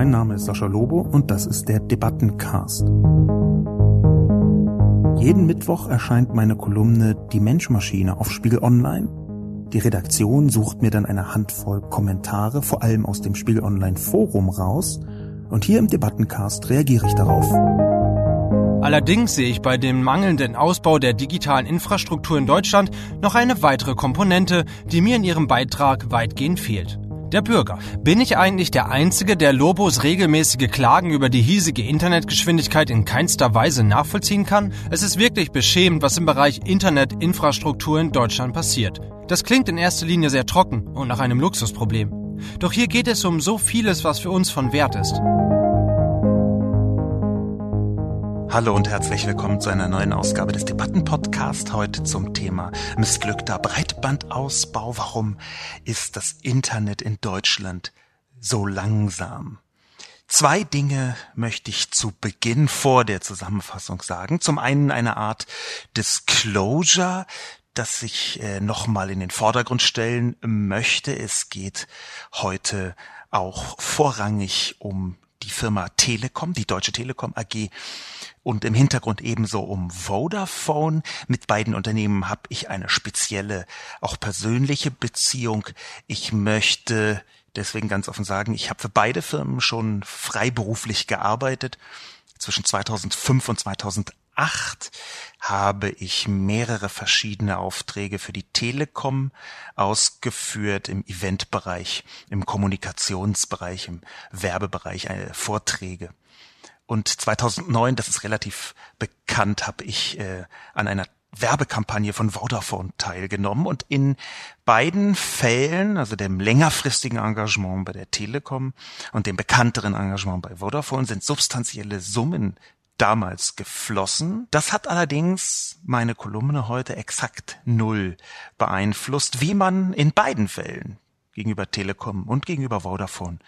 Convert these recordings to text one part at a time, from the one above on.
mein Name ist Sascha Lobo und das ist der Debattencast. Jeden Mittwoch erscheint meine Kolumne Die Menschmaschine auf Spiegel Online. Die Redaktion sucht mir dann eine Handvoll Kommentare, vor allem aus dem Spiegel Online Forum raus, und hier im Debattencast reagiere ich darauf. Allerdings sehe ich bei dem mangelnden Ausbau der digitalen Infrastruktur in Deutschland noch eine weitere Komponente, die mir in Ihrem Beitrag weitgehend fehlt. Der Bürger. Bin ich eigentlich der Einzige, der Lobos regelmäßige Klagen über die hiesige Internetgeschwindigkeit in keinster Weise nachvollziehen kann? Es ist wirklich beschämend, was im Bereich Internetinfrastruktur in Deutschland passiert. Das klingt in erster Linie sehr trocken und nach einem Luxusproblem. Doch hier geht es um so vieles, was für uns von Wert ist. Hallo und herzlich willkommen zu einer neuen Ausgabe des Debattenpodcasts. Heute zum Thema missglückter Breitbandausbau. Warum ist das Internet in Deutschland so langsam? Zwei Dinge möchte ich zu Beginn vor der Zusammenfassung sagen. Zum einen eine Art Disclosure, das ich äh, nochmal in den Vordergrund stellen möchte. Es geht heute auch vorrangig um die Firma Telekom, die Deutsche Telekom AG und im Hintergrund ebenso um Vodafone. Mit beiden Unternehmen habe ich eine spezielle, auch persönliche Beziehung. Ich möchte deswegen ganz offen sagen, ich habe für beide Firmen schon freiberuflich gearbeitet. Zwischen 2005 und 2008 habe ich mehrere verschiedene Aufträge für die Telekom ausgeführt im Eventbereich, im Kommunikationsbereich, im Werbebereich, äh, Vorträge. Und 2009, das ist relativ bekannt, habe ich äh, an einer Werbekampagne von Vodafone teilgenommen und in beiden Fällen, also dem längerfristigen Engagement bei der Telekom und dem bekannteren Engagement bei Vodafone, sind substanzielle Summen damals geflossen. Das hat allerdings meine Kolumne heute exakt null beeinflusst, wie man in beiden Fällen gegenüber Telekom und gegenüber Vodafone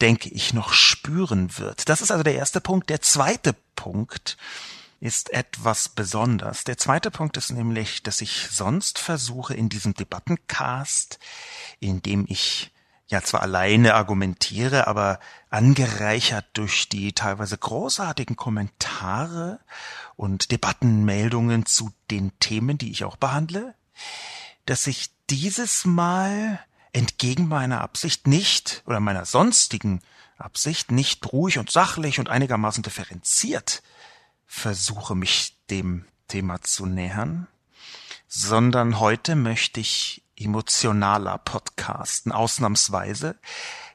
denke ich, noch spüren wird. Das ist also der erste Punkt. Der zweite Punkt ist etwas besonders. Der zweite Punkt ist nämlich, dass ich sonst versuche in diesem Debattencast, in dem ich ja zwar alleine argumentiere, aber angereichert durch die teilweise großartigen Kommentare und Debattenmeldungen zu den Themen, die ich auch behandle, dass ich dieses Mal entgegen meiner Absicht nicht oder meiner sonstigen Absicht nicht ruhig und sachlich und einigermaßen differenziert versuche, mich dem Thema zu nähern, sondern heute möchte ich emotionaler podcasten, ausnahmsweise.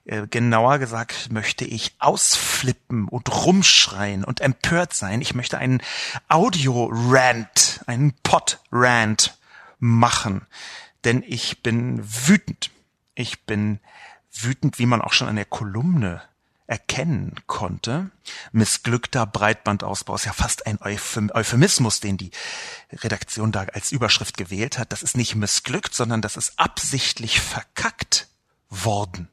Äh, genauer gesagt möchte ich ausflippen und rumschreien und empört sein. Ich möchte einen Audio-Rant, einen Pod-Rant machen, denn ich bin wütend. Ich bin wütend, wie man auch schon an der Kolumne erkennen konnte. Missglückter Breitbandausbau ist ja fast ein Euphemismus, den die Redaktion da als Überschrift gewählt hat. Das ist nicht missglückt, sondern das ist absichtlich verkackt worden.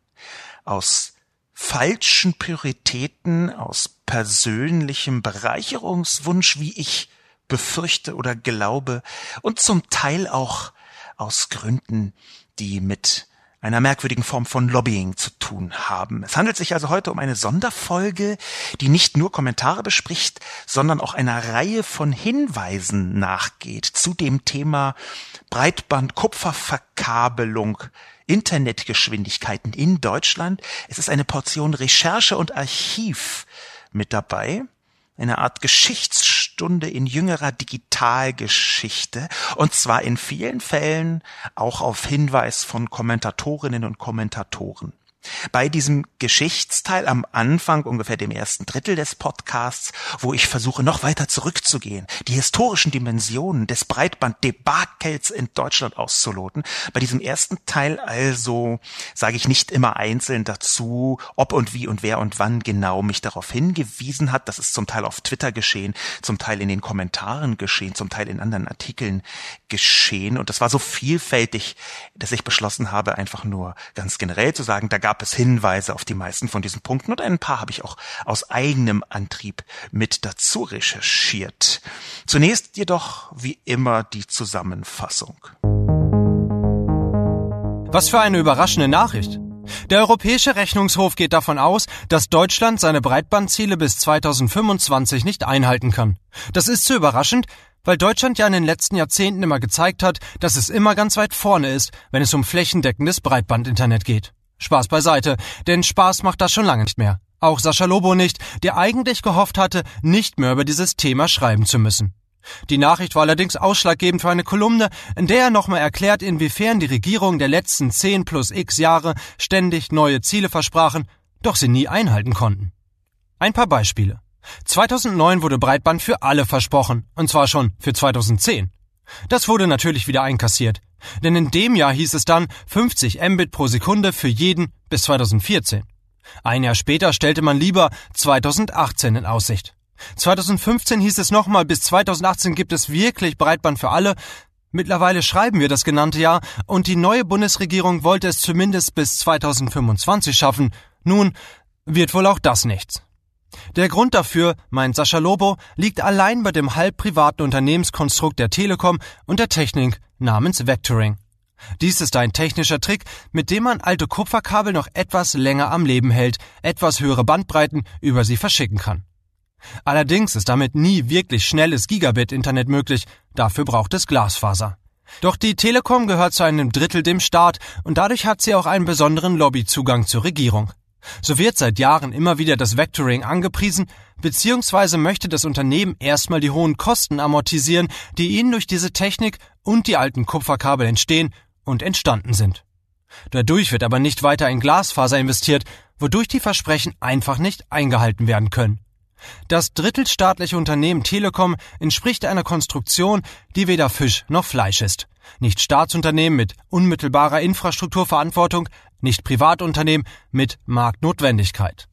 Aus falschen Prioritäten, aus persönlichem Bereicherungswunsch, wie ich befürchte oder glaube, und zum Teil auch aus Gründen, die mit einer merkwürdigen Form von Lobbying zu tun haben. Es handelt sich also heute um eine Sonderfolge, die nicht nur Kommentare bespricht, sondern auch einer Reihe von Hinweisen nachgeht zu dem Thema Breitband, Kupferverkabelung, Internetgeschwindigkeiten in Deutschland. Es ist eine Portion Recherche und Archiv mit dabei eine Art Geschichtsstunde in jüngerer Digitalgeschichte und zwar in vielen Fällen auch auf Hinweis von Kommentatorinnen und Kommentatoren. Bei diesem Geschichtsteil am Anfang, ungefähr dem ersten Drittel des Podcasts, wo ich versuche, noch weiter zurückzugehen, die historischen Dimensionen des Breitbanddebakels in Deutschland auszuloten. Bei diesem ersten Teil also sage ich nicht immer einzeln dazu, ob und wie und wer und wann genau mich darauf hingewiesen hat. Das ist zum Teil auf Twitter geschehen, zum Teil in den Kommentaren geschehen, zum Teil in anderen Artikeln geschehen. Und das war so vielfältig, dass ich beschlossen habe, einfach nur ganz generell zu sagen, da gab gab es Hinweise auf die meisten von diesen Punkten und ein paar habe ich auch aus eigenem Antrieb mit dazu recherchiert. Zunächst jedoch wie immer die Zusammenfassung. Was für eine überraschende Nachricht. Der Europäische Rechnungshof geht davon aus, dass Deutschland seine Breitbandziele bis 2025 nicht einhalten kann. Das ist zu überraschend, weil Deutschland ja in den letzten Jahrzehnten immer gezeigt hat, dass es immer ganz weit vorne ist, wenn es um flächendeckendes Breitbandinternet geht. Spaß beiseite, denn Spaß macht das schon lange nicht mehr. Auch Sascha Lobo nicht, der eigentlich gehofft hatte, nicht mehr über dieses Thema schreiben zu müssen. Die Nachricht war allerdings ausschlaggebend für eine Kolumne, in der er nochmal erklärt, inwiefern die Regierung der letzten 10 plus x Jahre ständig neue Ziele versprachen, doch sie nie einhalten konnten. Ein paar Beispiele. 2009 wurde Breitband für alle versprochen, und zwar schon für 2010. Das wurde natürlich wieder einkassiert, denn in dem Jahr hieß es dann 50 Mbit pro Sekunde für jeden bis 2014. Ein Jahr später stellte man lieber 2018 in Aussicht. 2015 hieß es nochmal, bis 2018 gibt es wirklich Breitband für alle. Mittlerweile schreiben wir das genannte Jahr und die neue Bundesregierung wollte es zumindest bis 2025 schaffen. Nun wird wohl auch das nichts. Der Grund dafür, meint Sascha Lobo, liegt allein bei dem halb privaten Unternehmenskonstrukt der Telekom und der Technik namens Vectoring. Dies ist ein technischer Trick, mit dem man alte Kupferkabel noch etwas länger am Leben hält, etwas höhere Bandbreiten über sie verschicken kann. Allerdings ist damit nie wirklich schnelles Gigabit-Internet möglich, dafür braucht es Glasfaser. Doch die Telekom gehört zu einem Drittel dem Staat und dadurch hat sie auch einen besonderen Lobbyzugang zur Regierung. So wird seit Jahren immer wieder das Vectoring angepriesen, beziehungsweise möchte das Unternehmen erstmal die hohen Kosten amortisieren, die ihnen durch diese Technik und die alten Kupferkabel entstehen und entstanden sind. Dadurch wird aber nicht weiter in Glasfaser investiert, wodurch die Versprechen einfach nicht eingehalten werden können. Das drittelstaatliche Unternehmen Telekom entspricht einer Konstruktion, die weder Fisch noch Fleisch ist. Nicht Staatsunternehmen mit unmittelbarer Infrastrukturverantwortung, nicht Privatunternehmen mit Marktnotwendigkeit.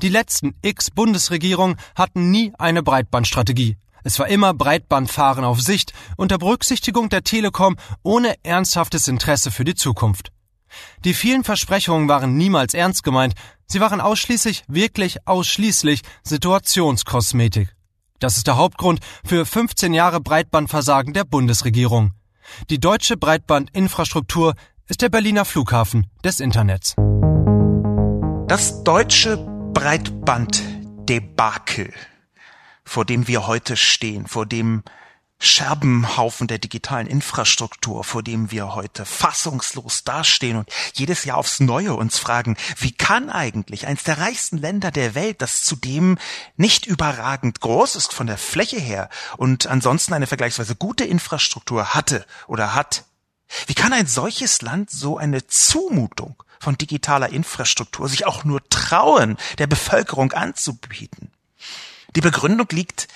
Die letzten X Bundesregierungen hatten nie eine Breitbandstrategie. Es war immer Breitbandfahren auf Sicht unter Berücksichtigung der Telekom ohne ernsthaftes Interesse für die Zukunft. Die vielen Versprechungen waren niemals ernst gemeint, sie waren ausschließlich, wirklich ausschließlich Situationskosmetik. Das ist der Hauptgrund für 15 Jahre Breitbandversagen der Bundesregierung. Die deutsche Breitbandinfrastruktur ist der Berliner Flughafen des Internets. Das deutsche Breitbanddebakel, vor dem wir heute stehen, vor dem Scherbenhaufen der digitalen Infrastruktur, vor dem wir heute fassungslos dastehen und jedes Jahr aufs Neue uns fragen, wie kann eigentlich eins der reichsten Länder der Welt, das zudem nicht überragend groß ist von der Fläche her und ansonsten eine vergleichsweise gute Infrastruktur hatte oder hat, wie kann ein solches Land so eine Zumutung von digitaler Infrastruktur sich auch nur trauen, der Bevölkerung anzubieten? Die Begründung liegt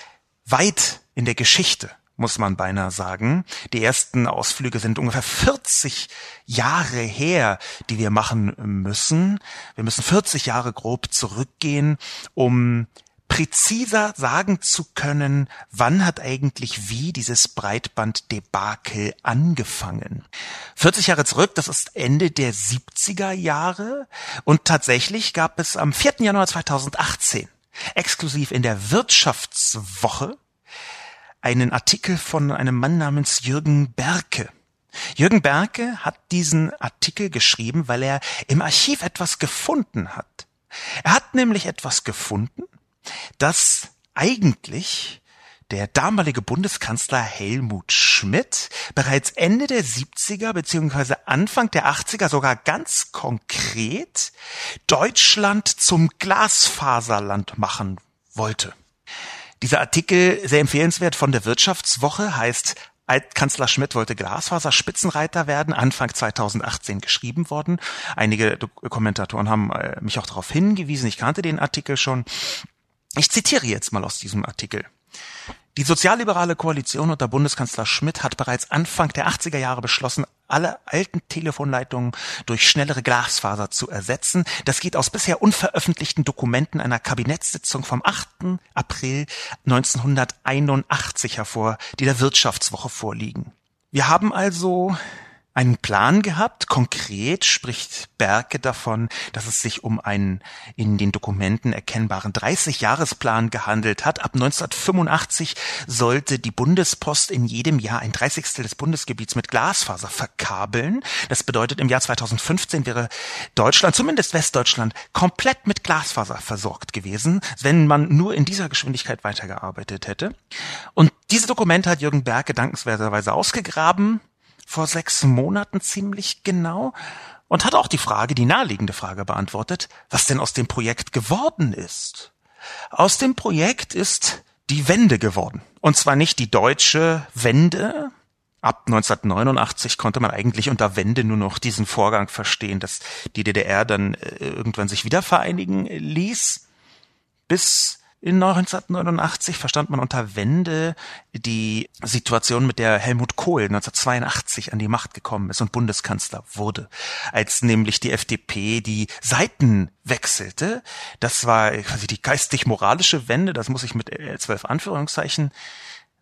weit in der Geschichte muss man beinahe sagen. Die ersten Ausflüge sind ungefähr 40 Jahre her, die wir machen müssen. Wir müssen 40 Jahre grob zurückgehen, um präziser sagen zu können, wann hat eigentlich wie dieses Breitbanddebakel angefangen. 40 Jahre zurück, das ist Ende der 70er Jahre und tatsächlich gab es am 4. Januar 2018 exklusiv in der Wirtschaftswoche einen Artikel von einem Mann namens Jürgen Berke. Jürgen Berke hat diesen Artikel geschrieben, weil er im Archiv etwas gefunden hat. Er hat nämlich etwas gefunden, das eigentlich der damalige Bundeskanzler Helmut Schmidt bereits Ende der 70er bzw. Anfang der 80er sogar ganz konkret Deutschland zum Glasfaserland machen wollte. Dieser Artikel, sehr empfehlenswert von der Wirtschaftswoche, heißt Altkanzler Schmidt wollte Glasfaser-Spitzenreiter werden, Anfang 2018 geschrieben worden. Einige Kommentatoren haben äh, mich auch darauf hingewiesen, ich kannte den Artikel schon. Ich zitiere jetzt mal aus diesem Artikel. Die sozialliberale Koalition unter Bundeskanzler Schmidt hat bereits Anfang der 80er Jahre beschlossen, alle alten Telefonleitungen durch schnellere Glasfaser zu ersetzen. Das geht aus bisher unveröffentlichten Dokumenten einer Kabinettssitzung vom 8. April 1981 hervor, die der Wirtschaftswoche vorliegen. Wir haben also einen Plan gehabt. Konkret spricht Berke davon, dass es sich um einen in den Dokumenten erkennbaren 30-Jahresplan gehandelt hat. Ab 1985 sollte die Bundespost in jedem Jahr ein Dreißigstel des Bundesgebiets mit Glasfaser verkabeln. Das bedeutet, im Jahr 2015 wäre Deutschland, zumindest Westdeutschland, komplett mit Glasfaser versorgt gewesen, wenn man nur in dieser Geschwindigkeit weitergearbeitet hätte. Und diese Dokumente hat Jürgen Berke dankenswerterweise ausgegraben vor sechs Monaten ziemlich genau und hat auch die Frage, die naheliegende Frage beantwortet, was denn aus dem Projekt geworden ist. Aus dem Projekt ist die Wende geworden. Und zwar nicht die deutsche Wende. Ab 1989 konnte man eigentlich unter Wende nur noch diesen Vorgang verstehen, dass die DDR dann äh, irgendwann sich wieder vereinigen ließ. Bis in 1989 verstand man unter Wende die Situation, mit der Helmut Kohl 1982 an die Macht gekommen ist und Bundeskanzler wurde, als nämlich die FDP die Seiten wechselte. Das war quasi die geistig-moralische Wende, das muss ich mit zwölf Anführungszeichen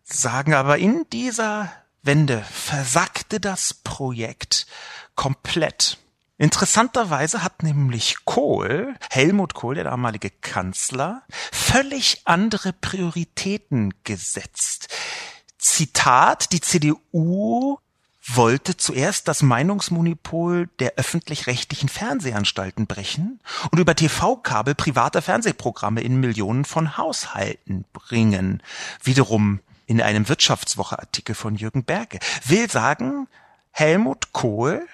sagen, aber in dieser Wende versagte das Projekt komplett. Interessanterweise hat nämlich Kohl, Helmut Kohl, der damalige Kanzler, völlig andere Prioritäten gesetzt. Zitat, die CDU wollte zuerst das Meinungsmonopol der öffentlich-rechtlichen Fernsehanstalten brechen und über TV-Kabel private Fernsehprogramme in Millionen von Haushalten bringen. Wiederum in einem Wirtschaftswoche-Artikel von Jürgen Berge. Will sagen, Helmut Kohl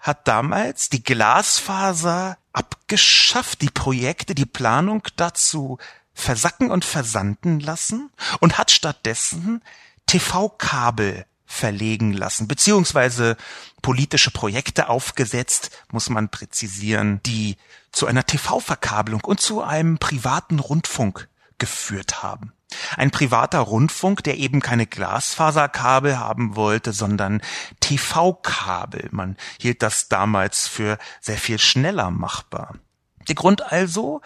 hat damals die Glasfaser abgeschafft, die Projekte, die Planung dazu versacken und versanden lassen und hat stattdessen TV-Kabel verlegen lassen, beziehungsweise politische Projekte aufgesetzt, muss man präzisieren, die zu einer TV-Verkabelung und zu einem privaten Rundfunk geführt haben. Ein privater Rundfunk, der eben keine Glasfaserkabel haben wollte, sondern TV-Kabel. Man hielt das damals für sehr viel schneller machbar. Der Grund also,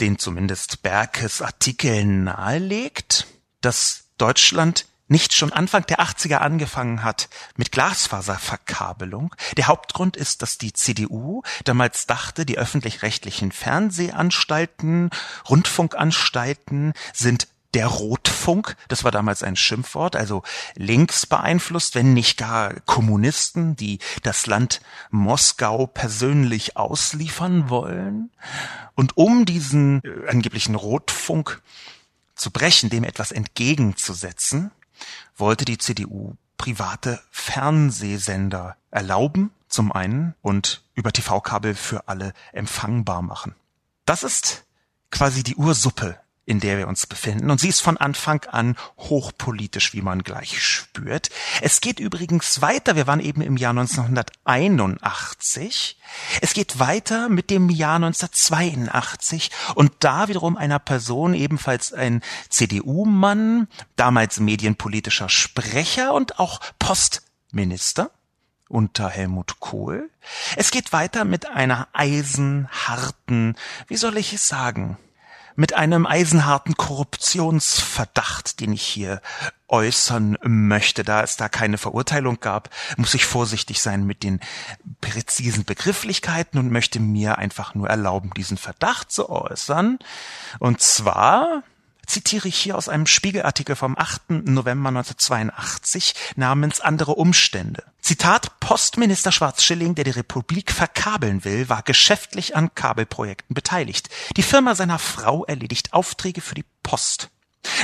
den zumindest Berkes Artikel nahelegt, dass Deutschland nicht schon Anfang der 80er angefangen hat mit Glasfaserverkabelung. Der Hauptgrund ist, dass die CDU damals dachte, die öffentlich-rechtlichen Fernsehanstalten, Rundfunkanstalten sind der Rotfunk, das war damals ein Schimpfwort, also links beeinflusst, wenn nicht gar Kommunisten, die das Land Moskau persönlich ausliefern wollen. Und um diesen äh, angeblichen Rotfunk zu brechen, dem etwas entgegenzusetzen, wollte die CDU private Fernsehsender erlauben, zum einen, und über TV-Kabel für alle empfangbar machen. Das ist quasi die Ursuppe in der wir uns befinden. Und sie ist von Anfang an hochpolitisch, wie man gleich spürt. Es geht übrigens weiter. Wir waren eben im Jahr 1981. Es geht weiter mit dem Jahr 1982 und da wiederum einer Person, ebenfalls ein CDU-Mann, damals medienpolitischer Sprecher und auch Postminister unter Helmut Kohl. Es geht weiter mit einer eisenharten, wie soll ich es sagen, mit einem eisenharten Korruptionsverdacht, den ich hier äußern möchte. Da es da keine Verurteilung gab, muss ich vorsichtig sein mit den präzisen Begrifflichkeiten und möchte mir einfach nur erlauben, diesen Verdacht zu äußern. Und zwar zitiere ich hier aus einem Spiegelartikel vom 8. November 1982 namens Andere Umstände. Zitat Postminister Schwarz-Schilling, der die Republik verkabeln will, war geschäftlich an Kabelprojekten beteiligt. Die Firma seiner Frau erledigt Aufträge für die Post.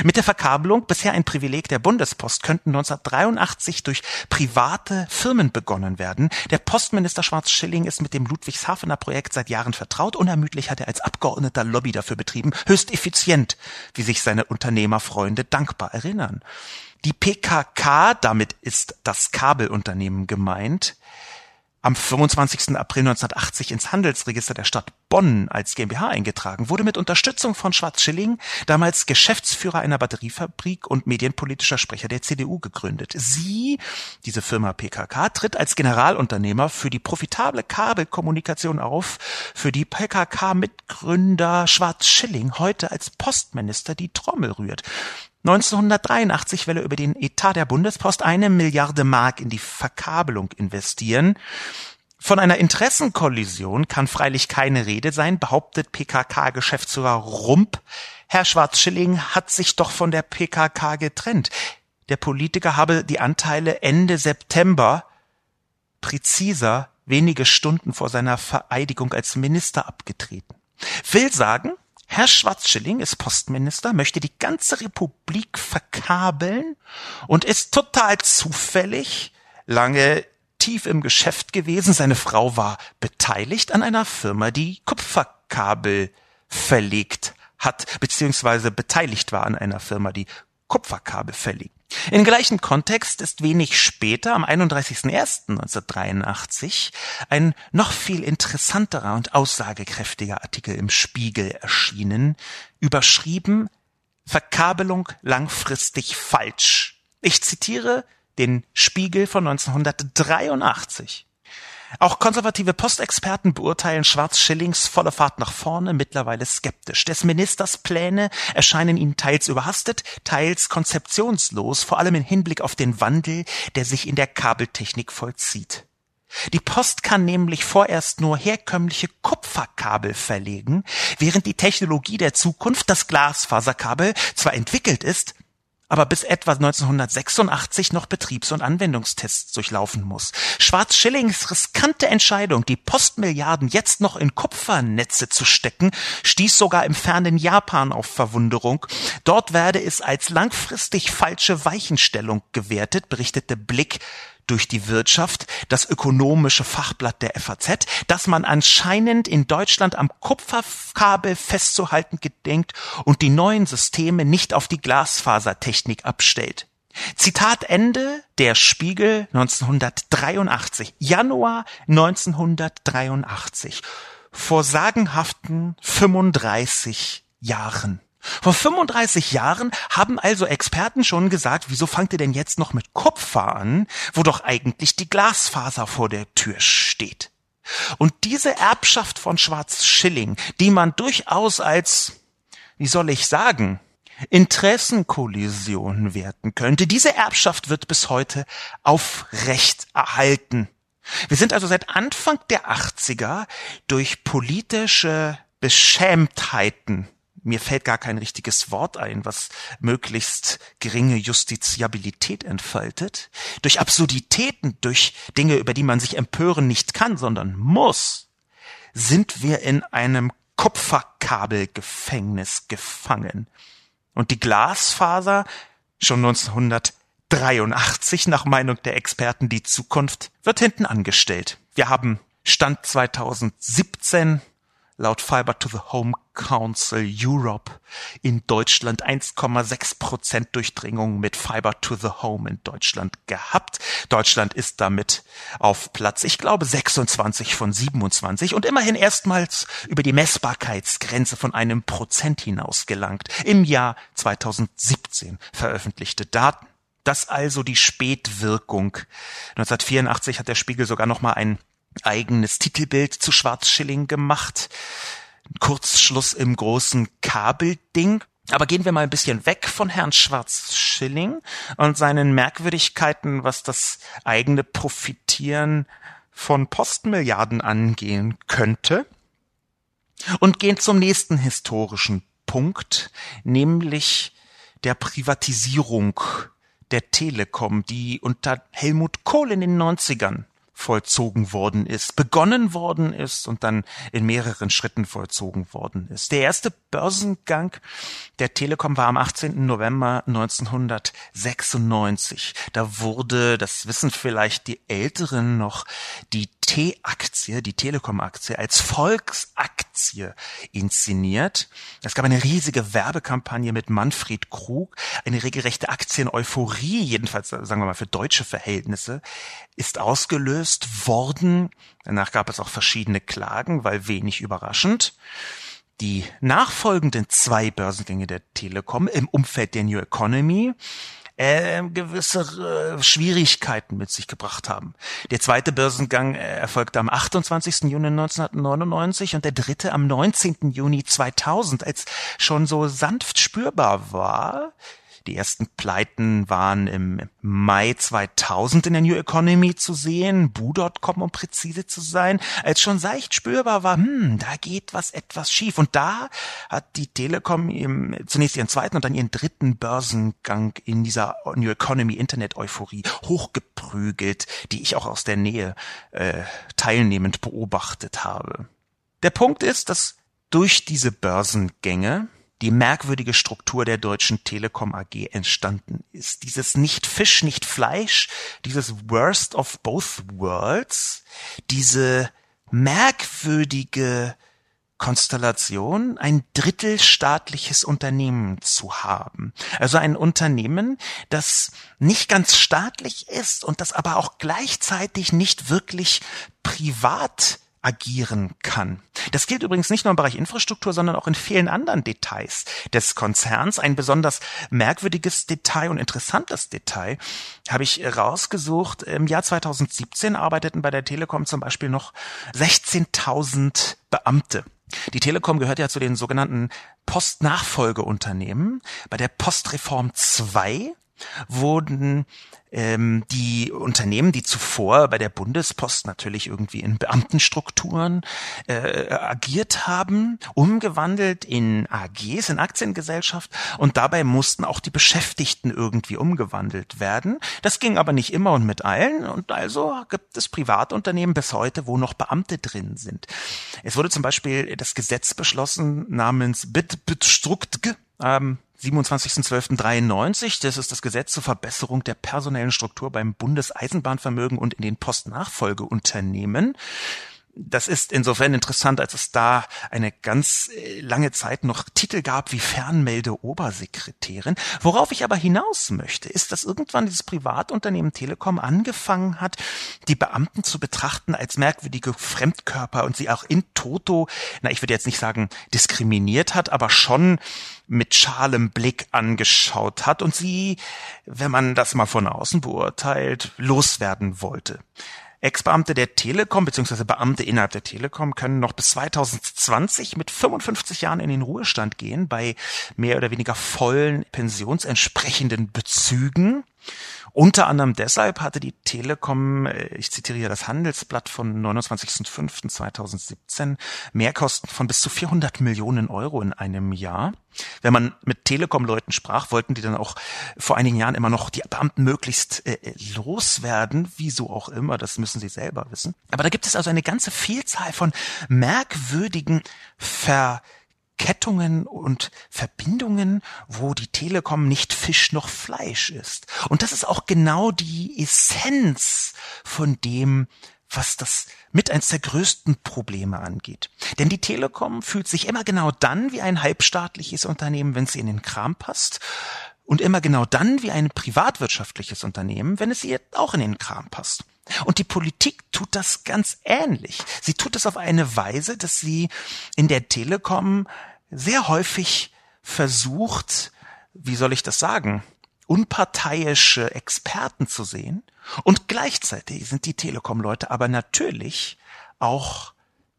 Mit der Verkabelung, bisher ein Privileg der Bundespost, könnten 1983 durch private Firmen begonnen werden. Der Postminister Schwarz-Schilling ist mit dem Ludwigshafener Projekt seit Jahren vertraut. Unermüdlich hat er als Abgeordneter Lobby dafür betrieben. Höchst effizient, wie sich seine Unternehmerfreunde dankbar erinnern. Die PKK, damit ist das Kabelunternehmen gemeint, am 25. April 1980 ins Handelsregister der Stadt Bonn als GmbH eingetragen, wurde mit Unterstützung von Schwarz-Schilling, damals Geschäftsführer einer Batteriefabrik und medienpolitischer Sprecher der CDU gegründet. Sie, diese Firma PKK, tritt als Generalunternehmer für die profitable Kabelkommunikation auf, für die PKK-Mitgründer Schwarz-Schilling heute als Postminister die Trommel rührt. 1983 will er über den Etat der Bundespost eine Milliarde Mark in die Verkabelung investieren. Von einer Interessenkollision kann freilich keine Rede sein, behauptet PKK-Geschäftsführer Rump. Herr Schwarzschilling hat sich doch von der PKK getrennt. Der Politiker habe die Anteile Ende September, präziser wenige Stunden vor seiner Vereidigung als Minister abgetreten. Will sagen, Herr Schwarzschilling ist Postminister, möchte die ganze Republik verkabeln und ist total zufällig lange tief im Geschäft gewesen. Seine Frau war beteiligt an einer Firma, die Kupferkabel verlegt hat, beziehungsweise beteiligt war an einer Firma, die Kupferkabel verlegt. Im gleichen Kontext ist wenig später, am 31.01.1983, ein noch viel interessanterer und aussagekräftiger Artikel im Spiegel erschienen, überschrieben Verkabelung langfristig falsch. Ich zitiere den Spiegel von 1983. Auch konservative Postexperten beurteilen Schwarz-Schillings volle Fahrt nach vorne mittlerweile skeptisch. Des Ministers Pläne erscheinen ihnen teils überhastet, teils konzeptionslos, vor allem im Hinblick auf den Wandel, der sich in der Kabeltechnik vollzieht. Die Post kann nämlich vorerst nur herkömmliche Kupferkabel verlegen, während die Technologie der Zukunft, das Glasfaserkabel, zwar entwickelt ist, aber bis etwa 1986 noch Betriebs- und Anwendungstests durchlaufen muss. Schwarz-Schillings riskante Entscheidung, die Postmilliarden jetzt noch in Kupfernetze zu stecken, stieß sogar im fernen Japan auf Verwunderung. Dort werde es als langfristig falsche Weichenstellung gewertet, berichtete Blick durch die Wirtschaft, das ökonomische Fachblatt der FAZ, dass man anscheinend in Deutschland am Kupferkabel festzuhalten gedenkt und die neuen Systeme nicht auf die Glasfasertechnik abstellt. Zitat Ende der Spiegel 1983, Januar 1983, vor sagenhaften 35 Jahren. Vor 35 Jahren haben also Experten schon gesagt, wieso fangt ihr denn jetzt noch mit Kupfer an, wo doch eigentlich die Glasfaser vor der Tür steht. Und diese Erbschaft von Schwarz-Schilling, die man durchaus als, wie soll ich sagen, Interessenkollision werten könnte, diese Erbschaft wird bis heute aufrecht erhalten. Wir sind also seit Anfang der 80er durch politische Beschämtheiten mir fällt gar kein richtiges Wort ein, was möglichst geringe Justiziabilität entfaltet, durch Absurditäten, durch Dinge, über die man sich empören nicht kann, sondern muss, sind wir in einem Kupferkabelgefängnis gefangen. Und die Glasfaser, schon 1983 nach Meinung der Experten die Zukunft, wird hinten angestellt. Wir haben Stand 2017 laut Fiber to the Home Council Europe in Deutschland 1,6 Prozent Durchdringung mit Fiber to the Home in Deutschland gehabt. Deutschland ist damit auf Platz, ich glaube, 26 von 27 und immerhin erstmals über die Messbarkeitsgrenze von einem Prozent hinaus gelangt. Im Jahr 2017 veröffentlichte Daten. Das also die Spätwirkung. 1984 hat der Spiegel sogar noch mal ein eigenes Titelbild zu Schwarzschilling gemacht. Kurzschluss im großen Kabelding. Aber gehen wir mal ein bisschen weg von Herrn Schwarzschilling und seinen Merkwürdigkeiten, was das eigene Profitieren von Postmilliarden angehen könnte. Und gehen zum nächsten historischen Punkt, nämlich der Privatisierung der Telekom, die unter Helmut Kohl in den 90ern vollzogen worden ist, begonnen worden ist und dann in mehreren Schritten vollzogen worden ist. Der erste Börsengang der Telekom war am 18. November 1996. Da wurde, das wissen vielleicht die Älteren noch, die T-Aktie, die Telekom-Aktie, als Volksaktie inszeniert. Es gab eine riesige Werbekampagne mit Manfred Krug, eine regelrechte Aktien-Euphorie, jedenfalls sagen wir mal für deutsche Verhältnisse, ist ausgelöst worden. Danach gab es auch verschiedene Klagen, weil wenig überraschend. Die nachfolgenden zwei Börsengänge der Telekom im Umfeld der New Economy äh, gewisse äh, Schwierigkeiten mit sich gebracht haben. Der zweite Börsengang äh, erfolgte am 28. Juni 1999 und der dritte am 19. Juni 2000, als schon so sanft spürbar war, Die ersten Pleiten waren im Mai 2000 in der New Economy zu sehen, Bu.com, um präzise zu sein, als schon seicht spürbar war, hm, da geht was etwas schief. Und da hat die Telekom im, zunächst ihren zweiten und dann ihren dritten Börsengang in dieser New Economy Internet-Euphorie hochgeprügelt, die ich auch aus der Nähe äh, teilnehmend beobachtet habe. Der Punkt ist, dass durch diese Börsengänge die merkwürdige Struktur der Deutschen Telekom AG entstanden ist. Dieses nicht Fisch, nicht Fleisch, dieses Worst of both worlds, diese merkwürdige Konstellation, ein drittelstaatliches Unternehmen zu haben. Also ein Unternehmen, das nicht ganz staatlich ist und das aber auch gleichzeitig nicht wirklich privat agieren kann. Das gilt übrigens nicht nur im Bereich Infrastruktur, sondern auch in vielen anderen Details des Konzerns. Ein besonders merkwürdiges Detail und interessantes Detail habe ich rausgesucht. Im Jahr 2017 arbeiteten bei der Telekom zum Beispiel noch 16.000 Beamte. Die Telekom gehört ja zu den sogenannten Postnachfolgeunternehmen. Bei der Postreform 2 wurden ähm, die Unternehmen, die zuvor bei der Bundespost natürlich irgendwie in Beamtenstrukturen äh, agiert haben, umgewandelt in AGs, in Aktiengesellschaft und dabei mussten auch die Beschäftigten irgendwie umgewandelt werden. Das ging aber nicht immer und mit allen und also gibt es Privatunternehmen bis heute, wo noch Beamte drin sind. Es wurde zum Beispiel das Gesetz beschlossen namens Bitbestruktg, ähm, 27.12.93. Das ist das Gesetz zur Verbesserung der personellen Struktur beim Bundeseisenbahnvermögen und in den Postnachfolgeunternehmen. Das ist insofern interessant, als es da eine ganz äh, lange Zeit noch Titel gab wie Fernmelde-Obersekretärin. Worauf ich aber hinaus möchte, ist, dass irgendwann dieses Privatunternehmen Telekom angefangen hat, die Beamten zu betrachten als merkwürdige Fremdkörper und sie auch in toto, na, ich würde jetzt nicht sagen diskriminiert hat, aber schon mit schalem Blick angeschaut hat und sie, wenn man das mal von außen beurteilt, loswerden wollte. Ex-Beamte der Telekom bzw. Beamte innerhalb der Telekom können noch bis 2020 mit 55 Jahren in den Ruhestand gehen bei mehr oder weniger vollen pensionsentsprechenden Bezügen. Unter anderem deshalb hatte die Telekom, äh, ich zitiere hier das Handelsblatt von 29.05.2017, Mehrkosten von bis zu 400 Millionen Euro in einem Jahr. Wenn man mit Telekom-Leuten sprach, wollten die dann auch vor einigen Jahren immer noch die Beamten möglichst äh, loswerden, wieso auch immer, das müssen sie selber wissen. Aber da gibt es also eine ganze Vielzahl von merkwürdigen Ver Kettungen und Verbindungen, wo die Telekom nicht Fisch noch Fleisch ist. Und das ist auch genau die Essenz von dem, was das mit eins der größten Probleme angeht. Denn die Telekom fühlt sich immer genau dann wie ein halbstaatliches Unternehmen, wenn ihr in den Kram passt. Und immer genau dann wie ein privatwirtschaftliches Unternehmen, wenn es ihr auch in den Kram passt. Und die Politik tut das ganz ähnlich. Sie tut es auf eine Weise, dass sie in der Telekom sehr häufig versucht, wie soll ich das sagen, unparteiische Experten zu sehen. Und gleichzeitig sind die Telekom-Leute aber natürlich auch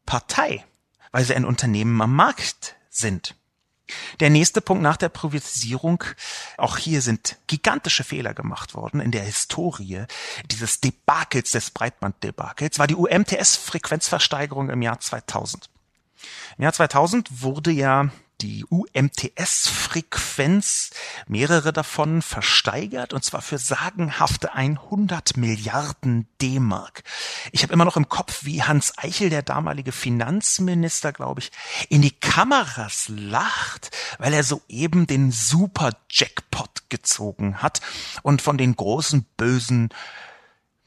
Partei, weil sie ein Unternehmen am Markt sind. Der nächste Punkt nach der Privatisierung, auch hier sind gigantische Fehler gemacht worden in der Historie dieses Debakels, des Breitbanddebakels, war die UMTS-Frequenzversteigerung im Jahr 2000. Im Jahr 2000 wurde ja die UMTS-Frequenz, mehrere davon versteigert, und zwar für sagenhafte 100 Milliarden D-Mark. Ich habe immer noch im Kopf, wie Hans Eichel, der damalige Finanzminister, glaube ich, in die Kameras lacht, weil er soeben den Super-Jackpot gezogen hat und von den großen bösen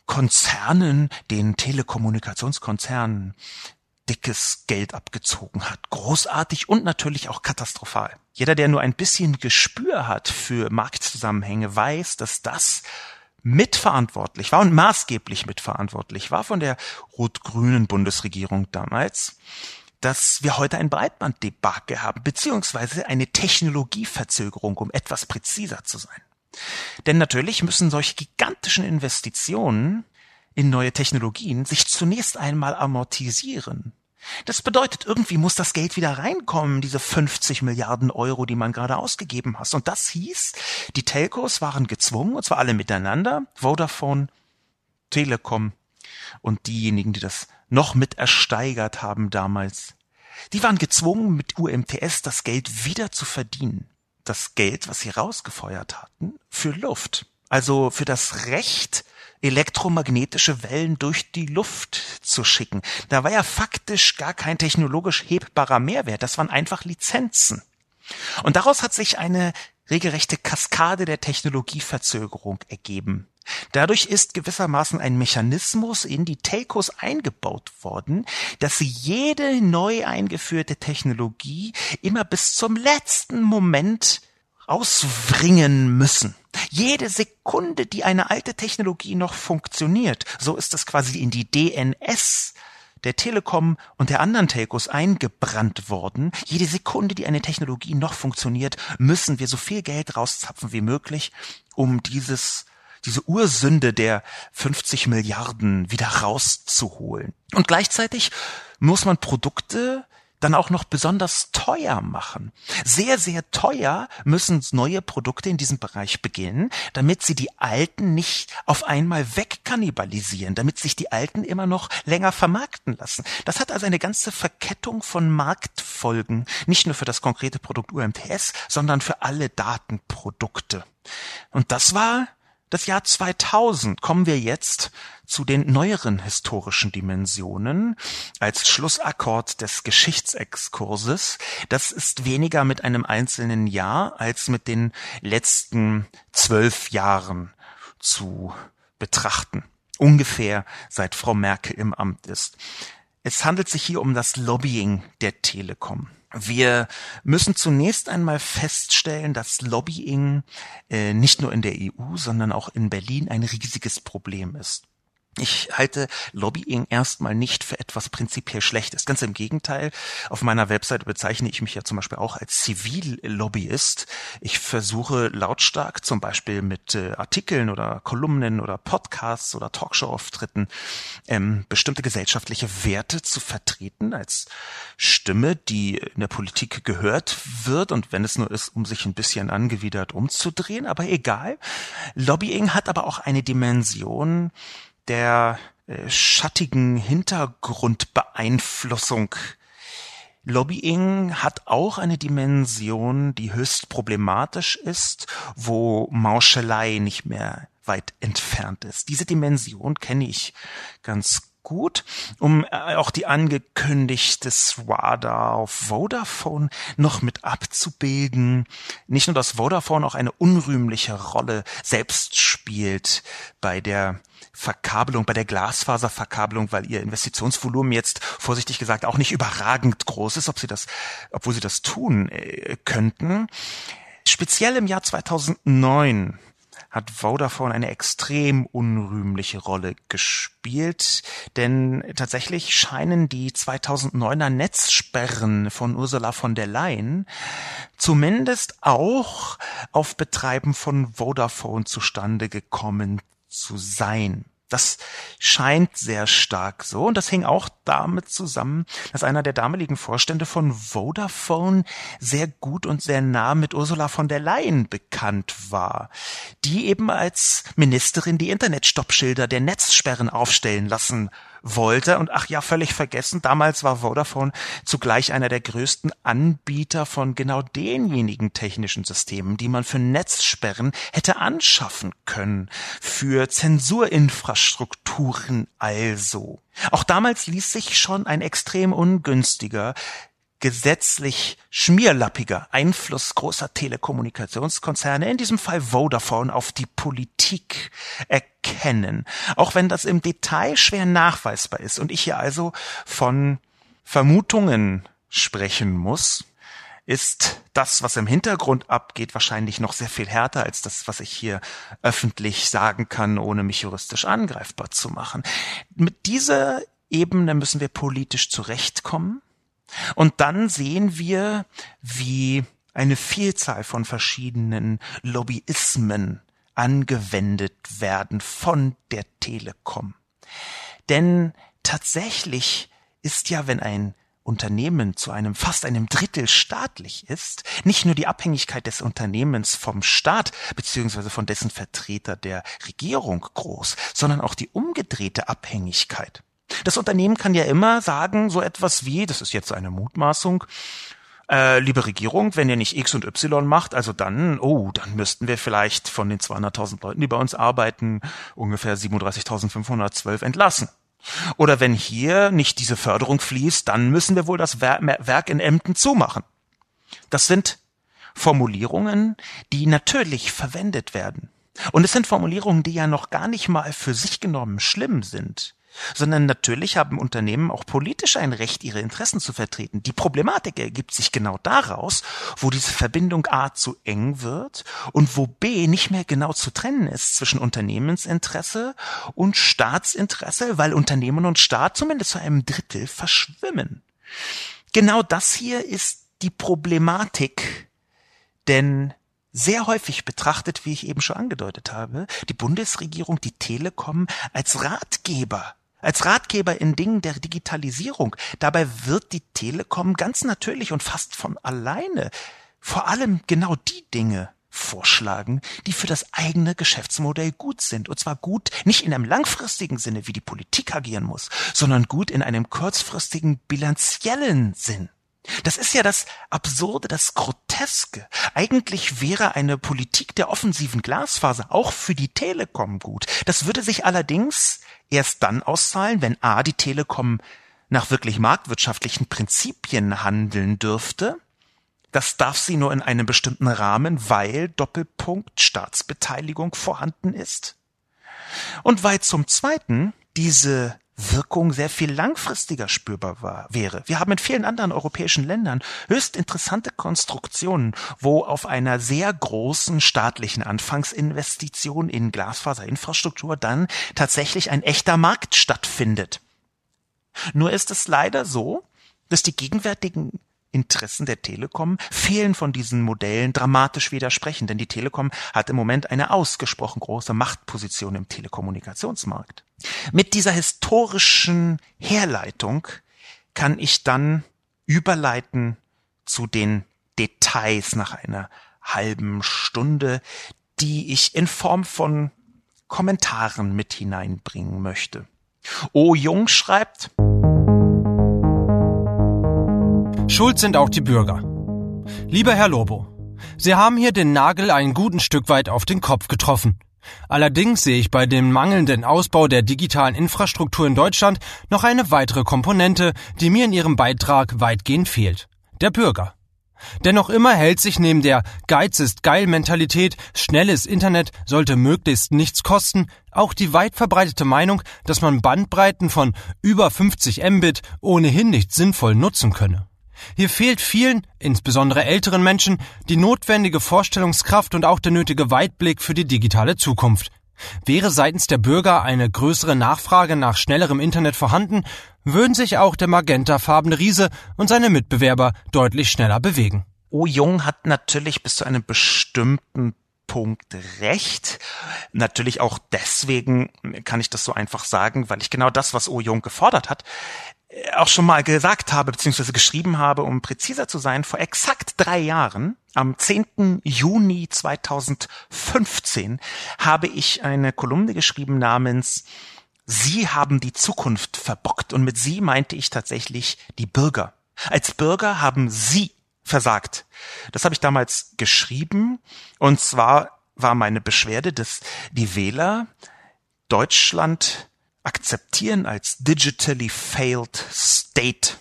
Konzernen, den Telekommunikationskonzernen, dickes Geld abgezogen hat. Großartig und natürlich auch katastrophal. Jeder, der nur ein bisschen Gespür hat für Marktzusammenhänge, weiß, dass das mitverantwortlich war und maßgeblich mitverantwortlich war von der rot-grünen Bundesregierung damals, dass wir heute ein Breitbanddebakel haben, beziehungsweise eine Technologieverzögerung, um etwas präziser zu sein. Denn natürlich müssen solche gigantischen Investitionen in neue Technologien sich zunächst einmal amortisieren. Das bedeutet, irgendwie muss das Geld wieder reinkommen, diese 50 Milliarden Euro, die man gerade ausgegeben hat. Und das hieß, die Telcos waren gezwungen, und zwar alle miteinander, Vodafone, Telekom und diejenigen, die das noch mit ersteigert haben damals, die waren gezwungen, mit UMTS das Geld wieder zu verdienen. Das Geld, was sie rausgefeuert hatten, für Luft. Also für das Recht, elektromagnetische Wellen durch die Luft zu schicken. Da war ja faktisch gar kein technologisch hebbarer Mehrwert. Das waren einfach Lizenzen. Und daraus hat sich eine regelrechte Kaskade der Technologieverzögerung ergeben. Dadurch ist gewissermaßen ein Mechanismus in die Telcos eingebaut worden, dass sie jede neu eingeführte Technologie immer bis zum letzten Moment auswringen müssen. Jede Sekunde, die eine alte Technologie noch funktioniert, so ist es quasi in die DNS der Telekom und der anderen Telcos eingebrannt worden. Jede Sekunde, die eine Technologie noch funktioniert, müssen wir so viel Geld rauszapfen wie möglich, um dieses diese Ursünde der 50 Milliarden wieder rauszuholen. Und gleichzeitig muss man Produkte dann auch noch besonders teuer machen. Sehr, sehr teuer müssen neue Produkte in diesem Bereich beginnen, damit sie die alten nicht auf einmal wegkannibalisieren, damit sich die alten immer noch länger vermarkten lassen. Das hat also eine ganze Verkettung von Marktfolgen, nicht nur für das konkrete Produkt UMTS, sondern für alle Datenprodukte. Und das war das Jahr 2000 kommen wir jetzt zu den neueren historischen Dimensionen als Schlussakkord des Geschichtsexkurses. Das ist weniger mit einem einzelnen Jahr als mit den letzten zwölf Jahren zu betrachten. Ungefähr seit Frau Merkel im Amt ist. Es handelt sich hier um das Lobbying der Telekom. Wir müssen zunächst einmal feststellen, dass Lobbying äh, nicht nur in der EU, sondern auch in Berlin ein riesiges Problem ist. Ich halte Lobbying erstmal nicht für etwas prinzipiell Schlechtes. Ganz im Gegenteil. Auf meiner Webseite bezeichne ich mich ja zum Beispiel auch als Zivillobbyist. Ich versuche lautstark zum Beispiel mit äh, Artikeln oder Kolumnen oder Podcasts oder Talkshow-Auftritten ähm, bestimmte gesellschaftliche Werte zu vertreten als Stimme, die in der Politik gehört wird und wenn es nur ist, um sich ein bisschen angewidert umzudrehen. Aber egal. Lobbying hat aber auch eine Dimension, der äh, schattigen Hintergrundbeeinflussung. Lobbying hat auch eine Dimension, die höchst problematisch ist, wo Mauschelei nicht mehr weit entfernt ist. Diese Dimension kenne ich ganz gut, um äh, auch die angekündigte Swada auf Vodafone noch mit abzubilden. Nicht nur, dass Vodafone auch eine unrühmliche Rolle selbst spielt bei der Verkabelung, bei der Glasfaserverkabelung, weil ihr Investitionsvolumen jetzt vorsichtig gesagt auch nicht überragend groß ist, ob sie das, obwohl sie das tun äh, könnten. Speziell im Jahr 2009 hat Vodafone eine extrem unrühmliche Rolle gespielt, denn tatsächlich scheinen die 2009er Netzsperren von Ursula von der Leyen zumindest auch auf Betreiben von Vodafone zustande gekommen zu sein. Das scheint sehr stark so. Und das hing auch damit zusammen, dass einer der damaligen Vorstände von Vodafone sehr gut und sehr nah mit Ursula von der Leyen bekannt war, die eben als Ministerin die Internetstoppschilder der Netzsperren aufstellen lassen wollte. Und ach ja, völlig vergessen, damals war Vodafone zugleich einer der größten Anbieter von genau denjenigen technischen Systemen, die man für Netzsperren hätte anschaffen können. Für Zensurinfrastrukturen also. Auch damals ließ sich schon ein extrem ungünstiger gesetzlich schmierlappiger Einfluss großer Telekommunikationskonzerne, in diesem Fall Vodafone, auf die Politik erkennen. Auch wenn das im Detail schwer nachweisbar ist und ich hier also von Vermutungen sprechen muss, ist das, was im Hintergrund abgeht, wahrscheinlich noch sehr viel härter als das, was ich hier öffentlich sagen kann, ohne mich juristisch angreifbar zu machen. Mit dieser Ebene müssen wir politisch zurechtkommen. Und dann sehen wir, wie eine Vielzahl von verschiedenen Lobbyismen angewendet werden von der Telekom. Denn tatsächlich ist ja, wenn ein Unternehmen zu einem fast einem Drittel staatlich ist, nicht nur die Abhängigkeit des Unternehmens vom Staat beziehungsweise von dessen Vertreter der Regierung groß, sondern auch die umgedrehte Abhängigkeit. Das Unternehmen kann ja immer sagen, so etwas wie, das ist jetzt eine Mutmaßung, äh, liebe Regierung, wenn ihr nicht X und Y macht, also dann, oh, dann müssten wir vielleicht von den 200.000 Leuten, die bei uns arbeiten, ungefähr 37.512 entlassen. Oder wenn hier nicht diese Förderung fließt, dann müssen wir wohl das Werk in Emden zumachen. Das sind Formulierungen, die natürlich verwendet werden. Und es sind Formulierungen, die ja noch gar nicht mal für sich genommen schlimm sind sondern natürlich haben Unternehmen auch politisch ein Recht, ihre Interessen zu vertreten. Die Problematik ergibt sich genau daraus, wo diese Verbindung A zu eng wird und wo B nicht mehr genau zu trennen ist zwischen Unternehmensinteresse und Staatsinteresse, weil Unternehmen und Staat zumindest zu einem Drittel verschwimmen. Genau das hier ist die Problematik, denn sehr häufig betrachtet, wie ich eben schon angedeutet habe, die Bundesregierung die Telekom als Ratgeber als Ratgeber in Dingen der Digitalisierung. Dabei wird die Telekom ganz natürlich und fast von alleine vor allem genau die Dinge vorschlagen, die für das eigene Geschäftsmodell gut sind. Und zwar gut nicht in einem langfristigen Sinne, wie die Politik agieren muss, sondern gut in einem kurzfristigen bilanziellen Sinn. Das ist ja das Absurde, das Groteske. Eigentlich wäre eine Politik der offensiven Glasfaser auch für die Telekom gut. Das würde sich allerdings erst dann auszahlen, wenn a. die Telekom nach wirklich marktwirtschaftlichen Prinzipien handeln dürfte. Das darf sie nur in einem bestimmten Rahmen, weil Doppelpunkt Staatsbeteiligung vorhanden ist. Und weil zum Zweiten diese Wirkung sehr viel langfristiger spürbar war, wäre. Wir haben in vielen anderen europäischen Ländern höchst interessante Konstruktionen, wo auf einer sehr großen staatlichen Anfangsinvestition in Glasfaserinfrastruktur dann tatsächlich ein echter Markt stattfindet. Nur ist es leider so, dass die gegenwärtigen Interessen der Telekom fehlen von diesen Modellen dramatisch widersprechen, denn die Telekom hat im Moment eine ausgesprochen große Machtposition im Telekommunikationsmarkt. Mit dieser historischen Herleitung kann ich dann überleiten zu den Details nach einer halben Stunde, die ich in Form von Kommentaren mit hineinbringen möchte. O Jung schreibt, Schuld sind auch die Bürger. Lieber Herr Lobo, Sie haben hier den Nagel ein guten Stück weit auf den Kopf getroffen. Allerdings sehe ich bei dem mangelnden Ausbau der digitalen Infrastruktur in Deutschland noch eine weitere Komponente, die mir in Ihrem Beitrag weitgehend fehlt. Der Bürger. Denn noch immer hält sich neben der Geiz ist geil Mentalität, schnelles Internet sollte möglichst nichts kosten, auch die weit verbreitete Meinung, dass man Bandbreiten von über 50 Mbit ohnehin nicht sinnvoll nutzen könne. Hier fehlt vielen, insbesondere älteren Menschen, die notwendige Vorstellungskraft und auch der nötige Weitblick für die digitale Zukunft. Wäre seitens der Bürger eine größere Nachfrage nach schnellerem Internet vorhanden, würden sich auch der magentafarbene Riese und seine Mitbewerber deutlich schneller bewegen. O Jung hat natürlich bis zu einem bestimmten Punkt recht. Natürlich auch deswegen kann ich das so einfach sagen, weil ich genau das, was O Jung gefordert hat, auch schon mal gesagt habe, beziehungsweise geschrieben habe, um präziser zu sein, vor exakt drei Jahren, am 10. Juni 2015, habe ich eine Kolumne geschrieben namens Sie haben die Zukunft verbockt. Und mit Sie meinte ich tatsächlich die Bürger. Als Bürger haben Sie versagt. Das habe ich damals geschrieben. Und zwar war meine Beschwerde, dass die Wähler Deutschland akzeptieren als digitally failed state.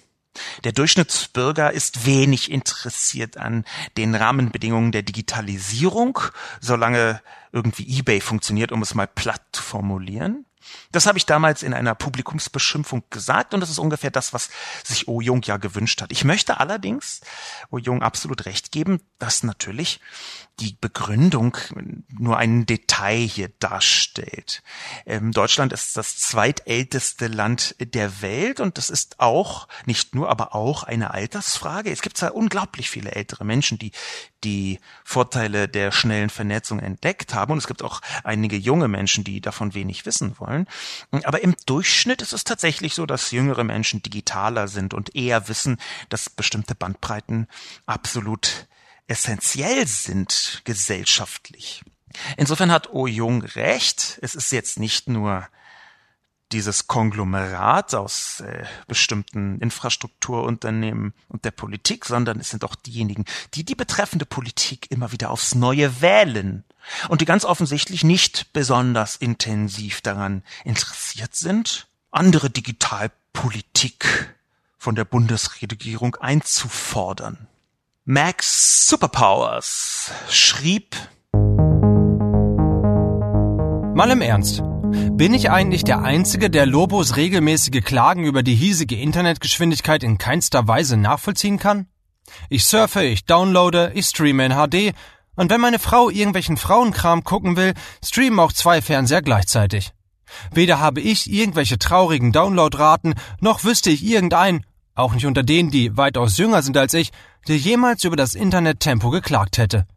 Der Durchschnittsbürger ist wenig interessiert an den Rahmenbedingungen der Digitalisierung, solange irgendwie eBay funktioniert, um es mal platt zu formulieren. Das habe ich damals in einer Publikumsbeschimpfung gesagt und das ist ungefähr das, was sich O Jung ja gewünscht hat. Ich möchte allerdings O Jung absolut recht geben, dass natürlich die Begründung nur ein Detail hier darstellt. Ähm, Deutschland ist das zweitälteste Land der Welt und das ist auch, nicht nur, aber auch eine Altersfrage. Es gibt zwar unglaublich viele ältere Menschen, die die Vorteile der schnellen Vernetzung entdeckt haben und es gibt auch einige junge Menschen, die davon wenig wissen wollen. Aber im Durchschnitt ist es tatsächlich so, dass jüngere Menschen digitaler sind und eher wissen, dass bestimmte Bandbreiten absolut essentiell sind gesellschaftlich. Insofern hat O Jung recht. Es ist jetzt nicht nur dieses Konglomerat aus äh, bestimmten Infrastrukturunternehmen und der Politik, sondern es sind auch diejenigen, die die betreffende Politik immer wieder aufs Neue wählen und die ganz offensichtlich nicht besonders intensiv daran interessiert sind, andere Digitalpolitik von der Bundesregierung einzufordern. Max Superpowers schrieb Mal im Ernst. Bin ich eigentlich der Einzige, der Lobos regelmäßige Klagen über die hiesige Internetgeschwindigkeit in keinster Weise nachvollziehen kann? Ich surfe, ich downloade, ich streame in HD und wenn meine Frau irgendwelchen Frauenkram gucken will, streamen auch zwei Fernseher gleichzeitig. Weder habe ich irgendwelche traurigen Downloadraten, noch wüsste ich irgendeinen, auch nicht unter denen, die weitaus jünger sind als ich, der jemals über das Internettempo geklagt hätte.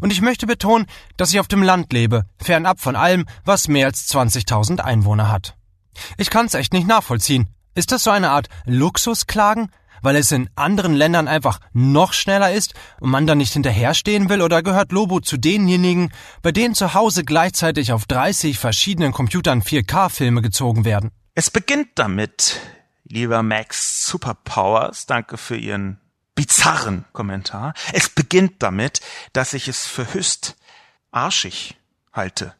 Und ich möchte betonen, dass ich auf dem Land lebe, fernab von allem, was mehr als 20.000 Einwohner hat. Ich kann's echt nicht nachvollziehen. Ist das so eine Art Luxusklagen? Weil es in anderen Ländern einfach noch schneller ist und man da nicht hinterherstehen will oder gehört Lobo zu denjenigen, bei denen zu Hause gleichzeitig auf 30 verschiedenen Computern 4K-Filme gezogen werden? Es beginnt damit, lieber Max Superpowers, danke für Ihren bizarren Kommentar. Es beginnt damit, dass ich es für höchst arschig halte,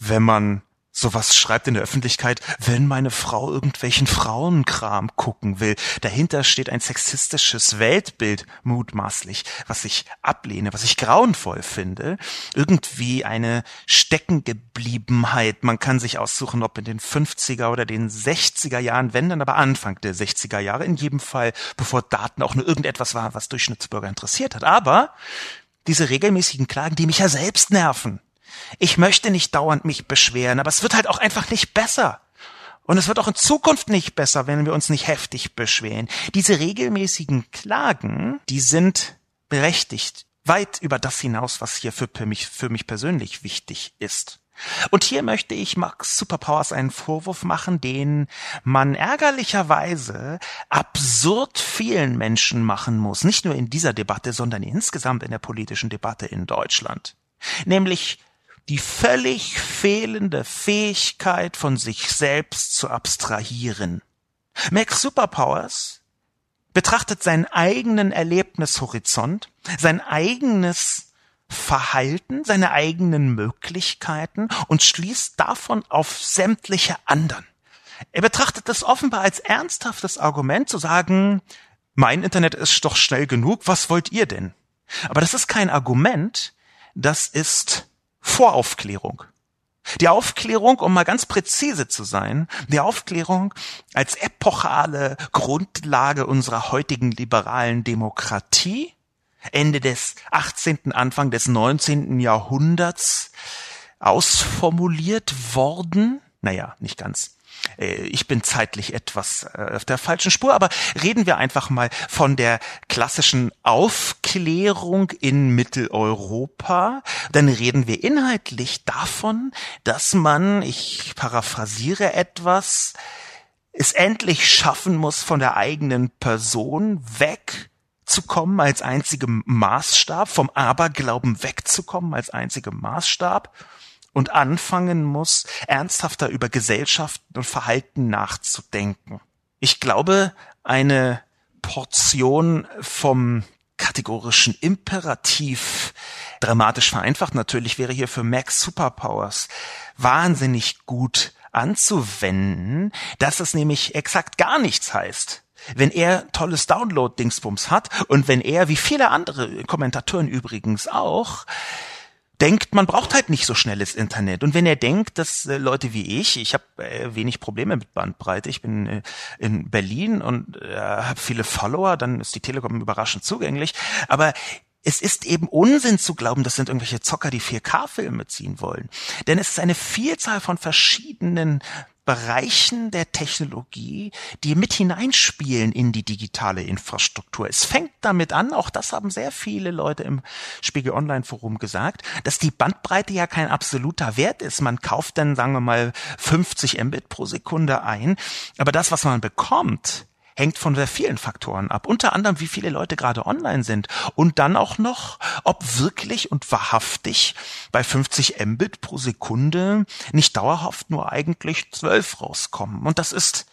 wenn man sowas schreibt in der Öffentlichkeit, wenn meine Frau irgendwelchen Frauenkram gucken will. Dahinter steht ein sexistisches Weltbild, mutmaßlich, was ich ablehne, was ich grauenvoll finde. Irgendwie eine Steckengebliebenheit. Man kann sich aussuchen, ob in den 50er oder den 60er Jahren, wenn dann aber Anfang der 60er Jahre, in jedem Fall, bevor Daten auch nur irgendetwas war, was Durchschnittsbürger interessiert hat. Aber diese regelmäßigen Klagen, die mich ja selbst nerven, ich möchte nicht dauernd mich beschweren, aber es wird halt auch einfach nicht besser. Und es wird auch in Zukunft nicht besser, wenn wir uns nicht heftig beschweren. Diese regelmäßigen Klagen, die sind berechtigt, weit über das hinaus, was hier für mich, für mich persönlich wichtig ist. Und hier möchte ich Max Superpowers einen Vorwurf machen, den man ärgerlicherweise absurd vielen Menschen machen muss, nicht nur in dieser Debatte, sondern insgesamt in der politischen Debatte in Deutschland. Nämlich die völlig fehlende Fähigkeit von sich selbst zu abstrahieren. Max Superpowers betrachtet seinen eigenen Erlebnishorizont, sein eigenes Verhalten, seine eigenen Möglichkeiten und schließt davon auf sämtliche anderen. Er betrachtet das offenbar als ernsthaftes Argument zu sagen, mein Internet ist doch schnell genug, was wollt ihr denn? Aber das ist kein Argument, das ist Voraufklärung. Die Aufklärung, um mal ganz präzise zu sein, die Aufklärung als epochale Grundlage unserer heutigen liberalen Demokratie, Ende des 18., Anfang des 19. Jahrhunderts ausformuliert worden. Naja, nicht ganz. Äh, ich bin zeitlich etwas äh, auf der falschen Spur, aber reden wir einfach mal von der klassischen Aufklärung in Mitteleuropa. Dann reden wir inhaltlich davon, dass man, ich paraphrasiere etwas, es endlich schaffen muss, von der eigenen Person weg zu kommen als einzigem Maßstab, vom Aberglauben wegzukommen als einzigem Maßstab und anfangen muss, ernsthafter über Gesellschaften und Verhalten nachzudenken. Ich glaube, eine Portion vom kategorischen Imperativ, dramatisch vereinfacht natürlich, wäre hier für Max Superpowers wahnsinnig gut anzuwenden, dass es nämlich exakt gar nichts heißt. Wenn er tolles Download-Dingsbums hat und wenn er, wie viele andere Kommentatoren übrigens auch, denkt, man braucht halt nicht so schnelles Internet. Und wenn er denkt, dass äh, Leute wie ich, ich habe äh, wenig Probleme mit Bandbreite, ich bin äh, in Berlin und äh, habe viele Follower, dann ist die Telekom überraschend zugänglich. Aber es ist eben Unsinn zu glauben, das sind irgendwelche Zocker, die 4K-Filme ziehen wollen. Denn es ist eine Vielzahl von verschiedenen Bereichen der Technologie, die mit hineinspielen in die digitale Infrastruktur. Es fängt damit an, auch das haben sehr viele Leute im Spiegel Online Forum gesagt, dass die Bandbreite ja kein absoluter Wert ist. Man kauft dann, sagen wir mal, 50 Mbit pro Sekunde ein, aber das, was man bekommt, hängt von sehr vielen Faktoren ab. Unter anderem, wie viele Leute gerade online sind. Und dann auch noch, ob wirklich und wahrhaftig bei 50 Mbit pro Sekunde nicht dauerhaft nur eigentlich 12 rauskommen. Und das ist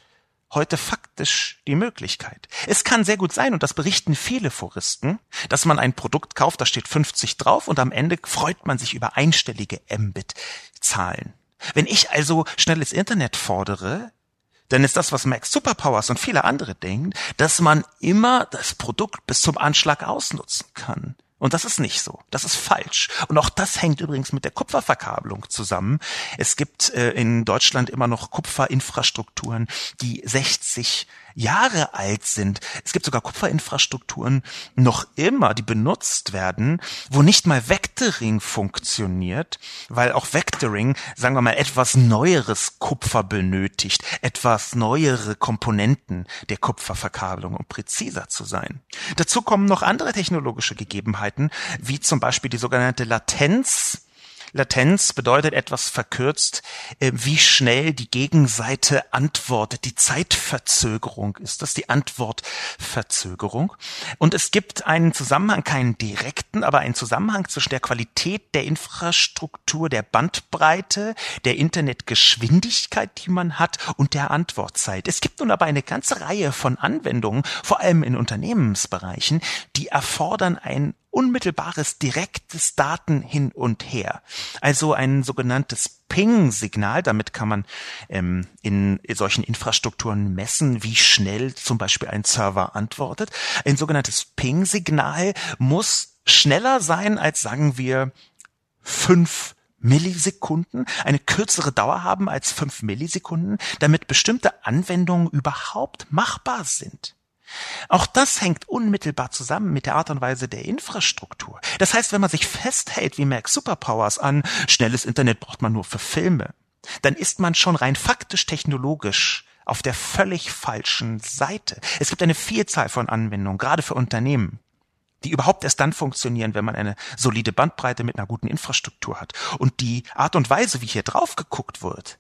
heute faktisch die Möglichkeit. Es kann sehr gut sein, und das berichten viele Foristen, dass man ein Produkt kauft, da steht 50 drauf und am Ende freut man sich über einstellige Mbit-Zahlen. Wenn ich also schnelles Internet fordere, dann ist das, was Max Superpowers und viele andere denken, dass man immer das Produkt bis zum Anschlag ausnutzen kann. Und das ist nicht so. Das ist falsch. Und auch das hängt übrigens mit der Kupferverkabelung zusammen. Es gibt äh, in Deutschland immer noch Kupferinfrastrukturen, die 60 Jahre alt sind. Es gibt sogar Kupferinfrastrukturen noch immer, die benutzt werden, wo nicht mal Vectoring funktioniert, weil auch Vectoring, sagen wir mal, etwas neueres Kupfer benötigt, etwas neuere Komponenten der Kupferverkabelung, um präziser zu sein. Dazu kommen noch andere technologische Gegebenheiten, wie zum Beispiel die sogenannte Latenz, Latenz bedeutet etwas verkürzt, äh, wie schnell die Gegenseite antwortet. Die Zeitverzögerung ist das, die Antwortverzögerung. Und es gibt einen Zusammenhang, keinen direkten, aber einen Zusammenhang zwischen der Qualität der Infrastruktur, der Bandbreite, der Internetgeschwindigkeit, die man hat und der Antwortzeit. Es gibt nun aber eine ganze Reihe von Anwendungen, vor allem in Unternehmensbereichen, die erfordern ein unmittelbares, direktes Daten hin und her. Also ein sogenanntes Ping-Signal. Damit kann man ähm, in solchen Infrastrukturen messen, wie schnell zum Beispiel ein Server antwortet. Ein sogenanntes Ping-Signal muss schneller sein als, sagen wir, fünf Millisekunden, eine kürzere Dauer haben als fünf Millisekunden, damit bestimmte Anwendungen überhaupt machbar sind. Auch das hängt unmittelbar zusammen mit der Art und Weise der Infrastruktur. Das heißt, wenn man sich festhält wie Mac Superpowers an, schnelles Internet braucht man nur für Filme, dann ist man schon rein faktisch technologisch auf der völlig falschen Seite. Es gibt eine Vielzahl von Anwendungen, gerade für Unternehmen, die überhaupt erst dann funktionieren, wenn man eine solide Bandbreite mit einer guten Infrastruktur hat. Und die Art und Weise, wie hier drauf geguckt wird,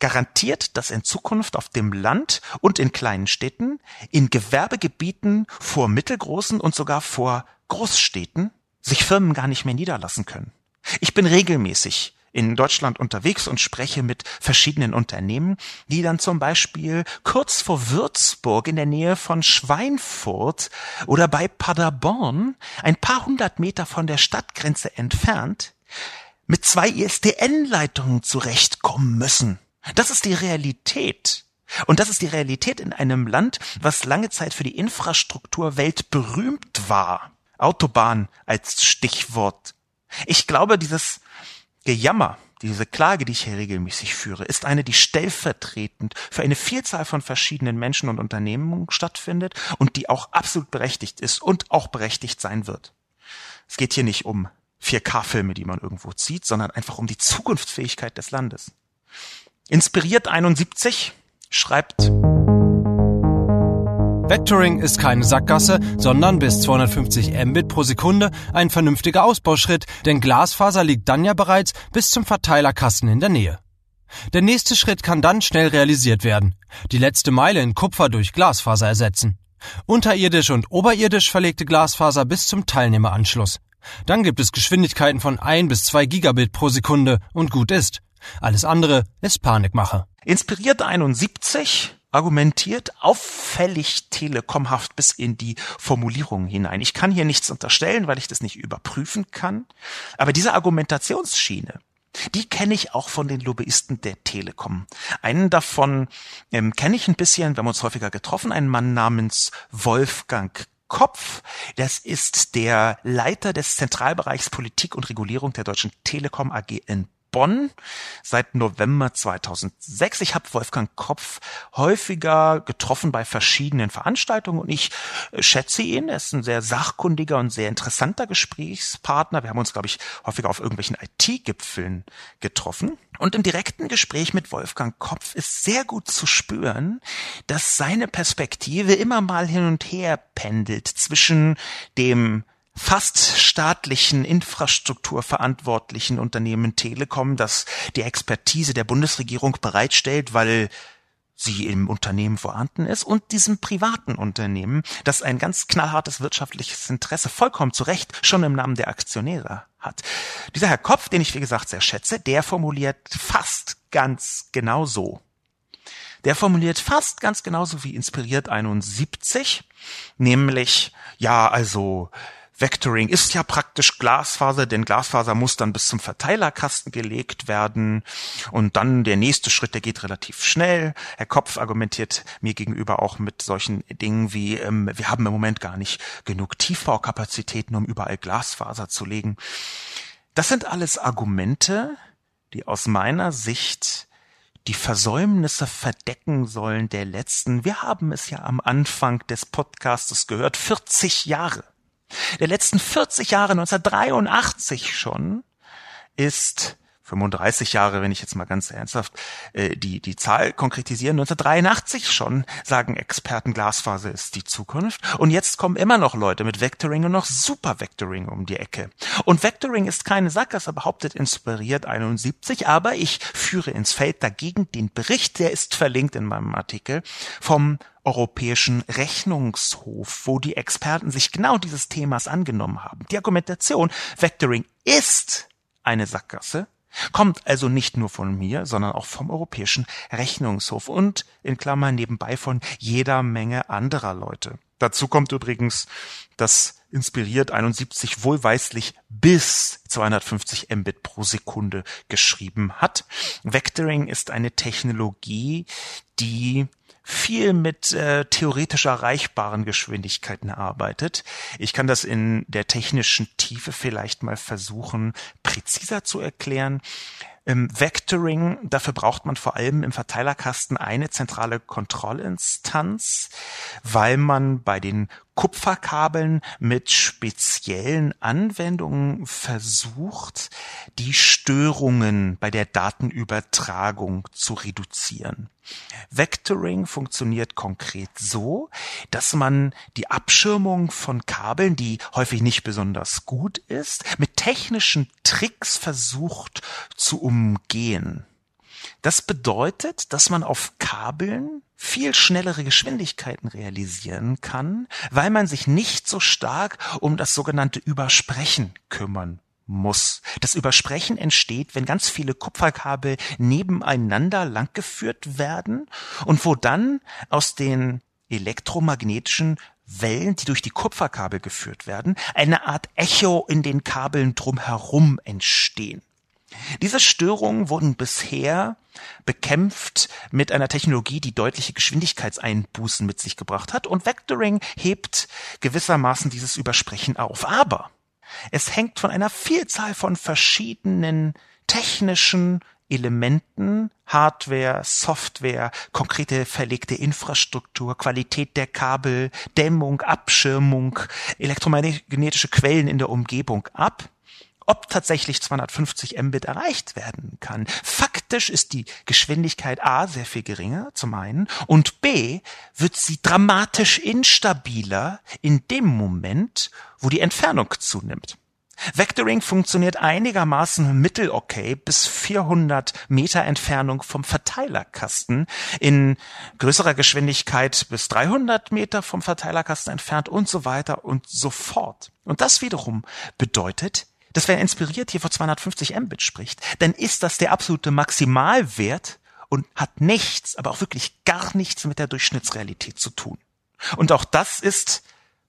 garantiert, dass in Zukunft auf dem Land und in kleinen Städten, in Gewerbegebieten vor mittelgroßen und sogar vor Großstädten sich Firmen gar nicht mehr niederlassen können. Ich bin regelmäßig in Deutschland unterwegs und spreche mit verschiedenen Unternehmen, die dann zum Beispiel kurz vor Würzburg in der Nähe von Schweinfurt oder bei Paderborn, ein paar hundert Meter von der Stadtgrenze entfernt, mit zwei ISDN-Leitungen zurechtkommen müssen. Das ist die Realität. Und das ist die Realität in einem Land, was lange Zeit für die Infrastruktur weltberühmt war. Autobahn als Stichwort. Ich glaube, dieses Gejammer, diese Klage, die ich hier regelmäßig führe, ist eine, die stellvertretend für eine Vielzahl von verschiedenen Menschen und Unternehmen stattfindet und die auch absolut berechtigt ist und auch berechtigt sein wird. Es geht hier nicht um 4K-Filme, die man irgendwo zieht, sondern einfach um die Zukunftsfähigkeit des Landes. Inspiriert 71 schreibt Vectoring ist keine Sackgasse, sondern bis 250 Mbit pro Sekunde ein vernünftiger Ausbauschritt, denn Glasfaser liegt dann ja bereits bis zum Verteilerkasten in der Nähe. Der nächste Schritt kann dann schnell realisiert werden. Die letzte Meile in Kupfer durch Glasfaser ersetzen. Unterirdisch und oberirdisch verlegte Glasfaser bis zum Teilnehmeranschluss. Dann gibt es Geschwindigkeiten von 1 bis 2 Gigabit pro Sekunde und gut ist. Alles andere ist Panikmache. Inspiriert 71 argumentiert auffällig telekomhaft bis in die Formulierung hinein. Ich kann hier nichts unterstellen, weil ich das nicht überprüfen kann. Aber diese Argumentationsschiene, die kenne ich auch von den Lobbyisten der Telekom. Einen davon ähm, kenne ich ein bisschen, wir haben uns häufiger getroffen, einen Mann namens Wolfgang Kopf. Das ist der Leiter des Zentralbereichs Politik und Regulierung der Deutschen Telekom AG in Bonn seit November 2006. Ich habe Wolfgang Kopf häufiger getroffen bei verschiedenen Veranstaltungen und ich äh, schätze ihn. Er ist ein sehr sachkundiger und sehr interessanter Gesprächspartner. Wir haben uns, glaube ich, häufiger auf irgendwelchen IT-Gipfeln getroffen. Und im direkten Gespräch mit Wolfgang Kopf ist sehr gut zu spüren, dass seine Perspektive immer mal hin und her pendelt zwischen dem fast staatlichen infrastrukturverantwortlichen Unternehmen Telekom, das die Expertise der Bundesregierung bereitstellt, weil sie im Unternehmen vorhanden ist und diesem privaten Unternehmen, das ein ganz knallhartes wirtschaftliches Interesse vollkommen zu Recht schon im Namen der Aktionäre hat. Dieser Herr Kopf, den ich wie gesagt sehr schätze, der formuliert fast ganz genau so. Der formuliert fast ganz genauso wie inspiriert 71, nämlich, ja, also, Vectoring ist ja praktisch Glasfaser, denn Glasfaser muss dann bis zum Verteilerkasten gelegt werden. Und dann der nächste Schritt, der geht relativ schnell. Herr Kopf argumentiert mir gegenüber auch mit solchen Dingen wie, ähm, wir haben im Moment gar nicht genug Tiefbaukapazitäten, um überall Glasfaser zu legen. Das sind alles Argumente, die aus meiner Sicht die Versäumnisse verdecken sollen der letzten, wir haben es ja am Anfang des Podcastes gehört, 40 Jahre der letzten 40 Jahre, 1983 schon, ist 35 Jahre, wenn ich jetzt mal ganz ernsthaft äh, die, die Zahl konkretisieren, 1983 schon, sagen Experten, Glasfaser ist die Zukunft. Und jetzt kommen immer noch Leute mit Vectoring und noch Super Vectoring um die Ecke. Und Vectoring ist keine Sackgasse, behauptet inspiriert 71, aber ich führe ins Feld dagegen den Bericht, der ist verlinkt in meinem Artikel, vom Europäischen Rechnungshof, wo die Experten sich genau dieses Themas angenommen haben. Die Argumentation, Vectoring ist eine Sackgasse, kommt also nicht nur von mir, sondern auch vom Europäischen Rechnungshof und in Klammern nebenbei von jeder Menge anderer Leute. Dazu kommt übrigens, dass inspiriert 71 wohlweislich bis 250 Mbit pro Sekunde geschrieben hat. Vectoring ist eine Technologie, die viel mit äh, theoretisch erreichbaren Geschwindigkeiten arbeitet. Ich kann das in der technischen Tiefe vielleicht mal versuchen, präziser zu erklären. Im Vectoring, dafür braucht man vor allem im Verteilerkasten eine zentrale Kontrollinstanz, weil man bei den Kupferkabeln mit speziellen Anwendungen versucht, die Störungen bei der Datenübertragung zu reduzieren. Vectoring funktioniert konkret so, dass man die Abschirmung von Kabeln, die häufig nicht besonders gut ist, mit technischen Tricks versucht zu umgehen. Das bedeutet, dass man auf Kabeln viel schnellere Geschwindigkeiten realisieren kann, weil man sich nicht so stark um das sogenannte Übersprechen kümmern muss. Das Übersprechen entsteht, wenn ganz viele Kupferkabel nebeneinander langgeführt werden und wo dann aus den elektromagnetischen Wellen, die durch die Kupferkabel geführt werden, eine Art Echo in den Kabeln drumherum entstehen. Diese Störungen wurden bisher bekämpft mit einer Technologie, die deutliche Geschwindigkeitseinbußen mit sich gebracht hat und Vectoring hebt gewissermaßen dieses Übersprechen auf. Aber es hängt von einer Vielzahl von verschiedenen technischen Elementen, Hardware, Software, konkrete verlegte Infrastruktur, Qualität der Kabel, Dämmung, Abschirmung, elektromagnetische Quellen in der Umgebung ab ob tatsächlich 250 Mbit erreicht werden kann. Faktisch ist die Geschwindigkeit A sehr viel geringer zum einen und B wird sie dramatisch instabiler in dem Moment, wo die Entfernung zunimmt. Vectoring funktioniert einigermaßen mittelokay bis 400 Meter Entfernung vom Verteilerkasten, in größerer Geschwindigkeit bis 300 Meter vom Verteilerkasten entfernt und so weiter und so fort. Und das wiederum bedeutet, dass wer inspiriert hier vor 250 Mbit spricht, dann ist das der absolute Maximalwert und hat nichts, aber auch wirklich gar nichts mit der Durchschnittsrealität zu tun. Und auch das ist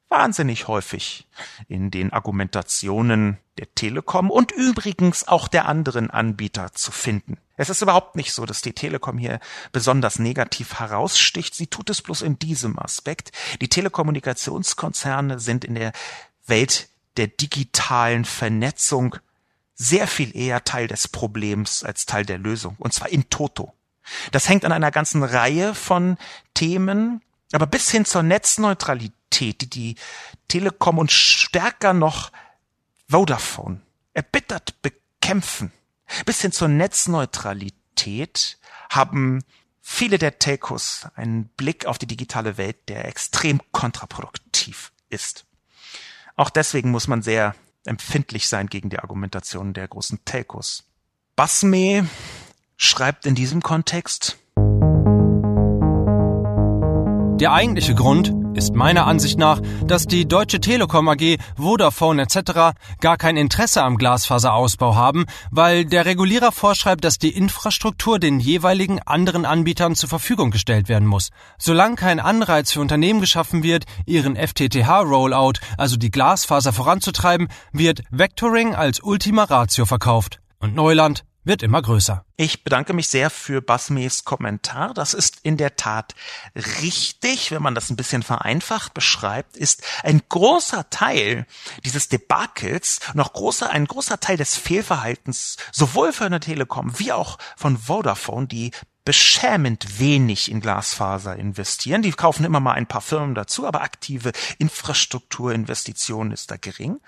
wahnsinnig häufig in den Argumentationen der Telekom und übrigens auch der anderen Anbieter zu finden. Es ist überhaupt nicht so, dass die Telekom hier besonders negativ heraussticht. Sie tut es bloß in diesem Aspekt. Die Telekommunikationskonzerne sind in der Welt der digitalen Vernetzung sehr viel eher Teil des Problems als Teil der Lösung, und zwar in toto. Das hängt an einer ganzen Reihe von Themen, aber bis hin zur Netzneutralität, die die Telekom und stärker noch Vodafone erbittert bekämpfen, bis hin zur Netzneutralität haben viele der Telcos einen Blick auf die digitale Welt, der extrem kontraproduktiv ist. Auch deswegen muss man sehr empfindlich sein gegen die Argumentation der großen Telcos. Basme schreibt in diesem Kontext, der eigentliche Grund ist meiner Ansicht nach, dass die Deutsche Telekom AG, Vodafone etc. gar kein Interesse am Glasfaserausbau haben, weil der Regulierer vorschreibt, dass die Infrastruktur den jeweiligen anderen Anbietern zur Verfügung gestellt werden muss. Solange kein Anreiz für Unternehmen geschaffen wird, ihren FTTH-Rollout, also die Glasfaser voranzutreiben, wird Vectoring als Ultima Ratio verkauft. Und Neuland wird immer größer. Ich bedanke mich sehr für Basmes Kommentar. Das ist in der Tat richtig, wenn man das ein bisschen vereinfacht beschreibt, ist ein großer Teil dieses Debakels, noch großer, ein großer Teil des Fehlverhaltens, sowohl von der Telekom wie auch von Vodafone, die beschämend wenig in Glasfaser investieren. Die kaufen immer mal ein paar Firmen dazu, aber aktive Infrastrukturinvestitionen ist da gering.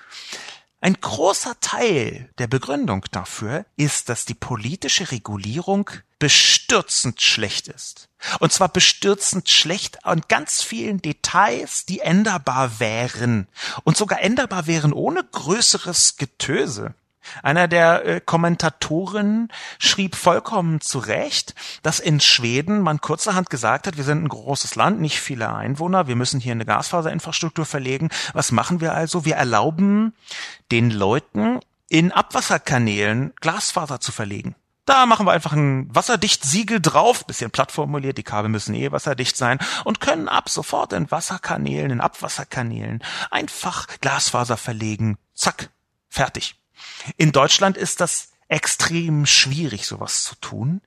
Ein großer Teil der Begründung dafür ist, dass die politische Regulierung bestürzend schlecht ist. Und zwar bestürzend schlecht an ganz vielen Details, die änderbar wären. Und sogar änderbar wären ohne größeres Getöse. Einer der äh, Kommentatoren schrieb vollkommen zu Recht, dass in Schweden man kurzerhand gesagt hat, wir sind ein großes Land, nicht viele Einwohner, wir müssen hier eine Gasfaserinfrastruktur verlegen. Was machen wir also? Wir erlauben den Leuten in Abwasserkanälen Glasfaser zu verlegen. Da machen wir einfach ein Wasserdichtsiegel drauf, bisschen platt formuliert, die Kabel müssen eh wasserdicht sein und können ab sofort in Wasserkanälen, in Abwasserkanälen einfach Glasfaser verlegen. Zack, fertig. In Deutschland ist das extrem schwierig, sowas zu tun.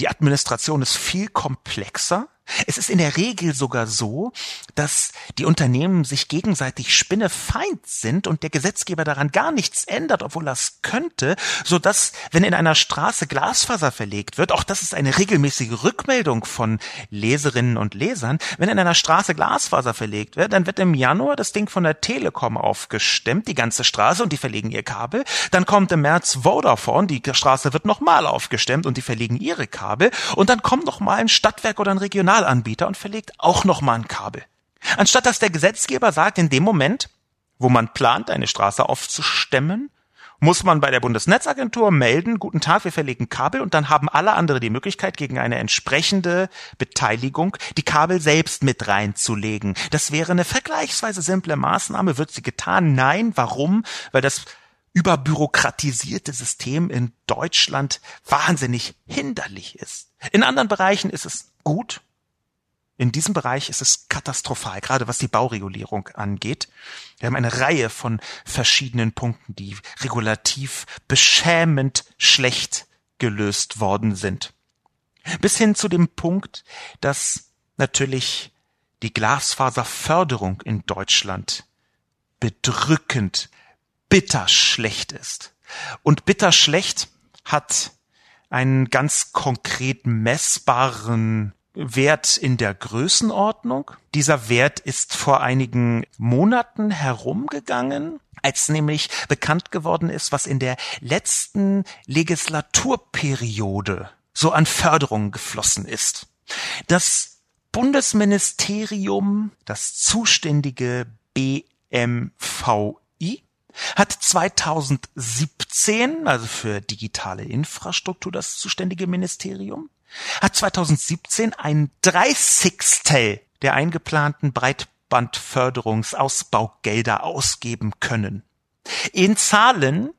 Die Administration ist viel komplexer. Es ist in der Regel sogar so, dass die Unternehmen sich gegenseitig spinnefeind sind und der Gesetzgeber daran gar nichts ändert, obwohl er es könnte, so dass, wenn in einer Straße Glasfaser verlegt wird, auch das ist eine regelmäßige Rückmeldung von Leserinnen und Lesern, wenn in einer Straße Glasfaser verlegt wird, dann wird im Januar das Ding von der Telekom aufgestemmt, die ganze Straße und die verlegen ihr Kabel. Dann kommt im März Vodafone, die Straße wird nochmal aufgestemmt und die verlegen ihre Kabel. Und dann kommt nochmal ein Stadtwerk oder ein Regional Signalanbieter und verlegt auch nochmal ein Kabel. Anstatt dass der Gesetzgeber sagt, in dem Moment, wo man plant, eine Straße aufzustemmen, muss man bei der Bundesnetzagentur melden, guten Tag, wir verlegen Kabel und dann haben alle andere die Möglichkeit, gegen eine entsprechende Beteiligung die Kabel selbst mit reinzulegen. Das wäre eine vergleichsweise simple Maßnahme. Wird sie getan? Nein. Warum? Weil das überbürokratisierte System in Deutschland wahnsinnig hinderlich ist. In anderen Bereichen ist es gut, in diesem Bereich ist es katastrophal, gerade was die Bauregulierung angeht. Wir haben eine Reihe von verschiedenen Punkten, die regulativ beschämend schlecht gelöst worden sind. Bis hin zu dem Punkt, dass natürlich die Glasfaserförderung in Deutschland bedrückend, bitter schlecht ist. Und bitter schlecht hat einen ganz konkret messbaren Wert in der Größenordnung. Dieser Wert ist vor einigen Monaten herumgegangen, als nämlich bekannt geworden ist, was in der letzten Legislaturperiode so an Förderung geflossen ist. Das Bundesministerium, das zuständige BMVI, hat 2017, also für digitale Infrastruktur das zuständige Ministerium, hat 2017 ein Dreißigstel der eingeplanten Breitbandförderungsausbaugelder ausgeben können. In Zahlen,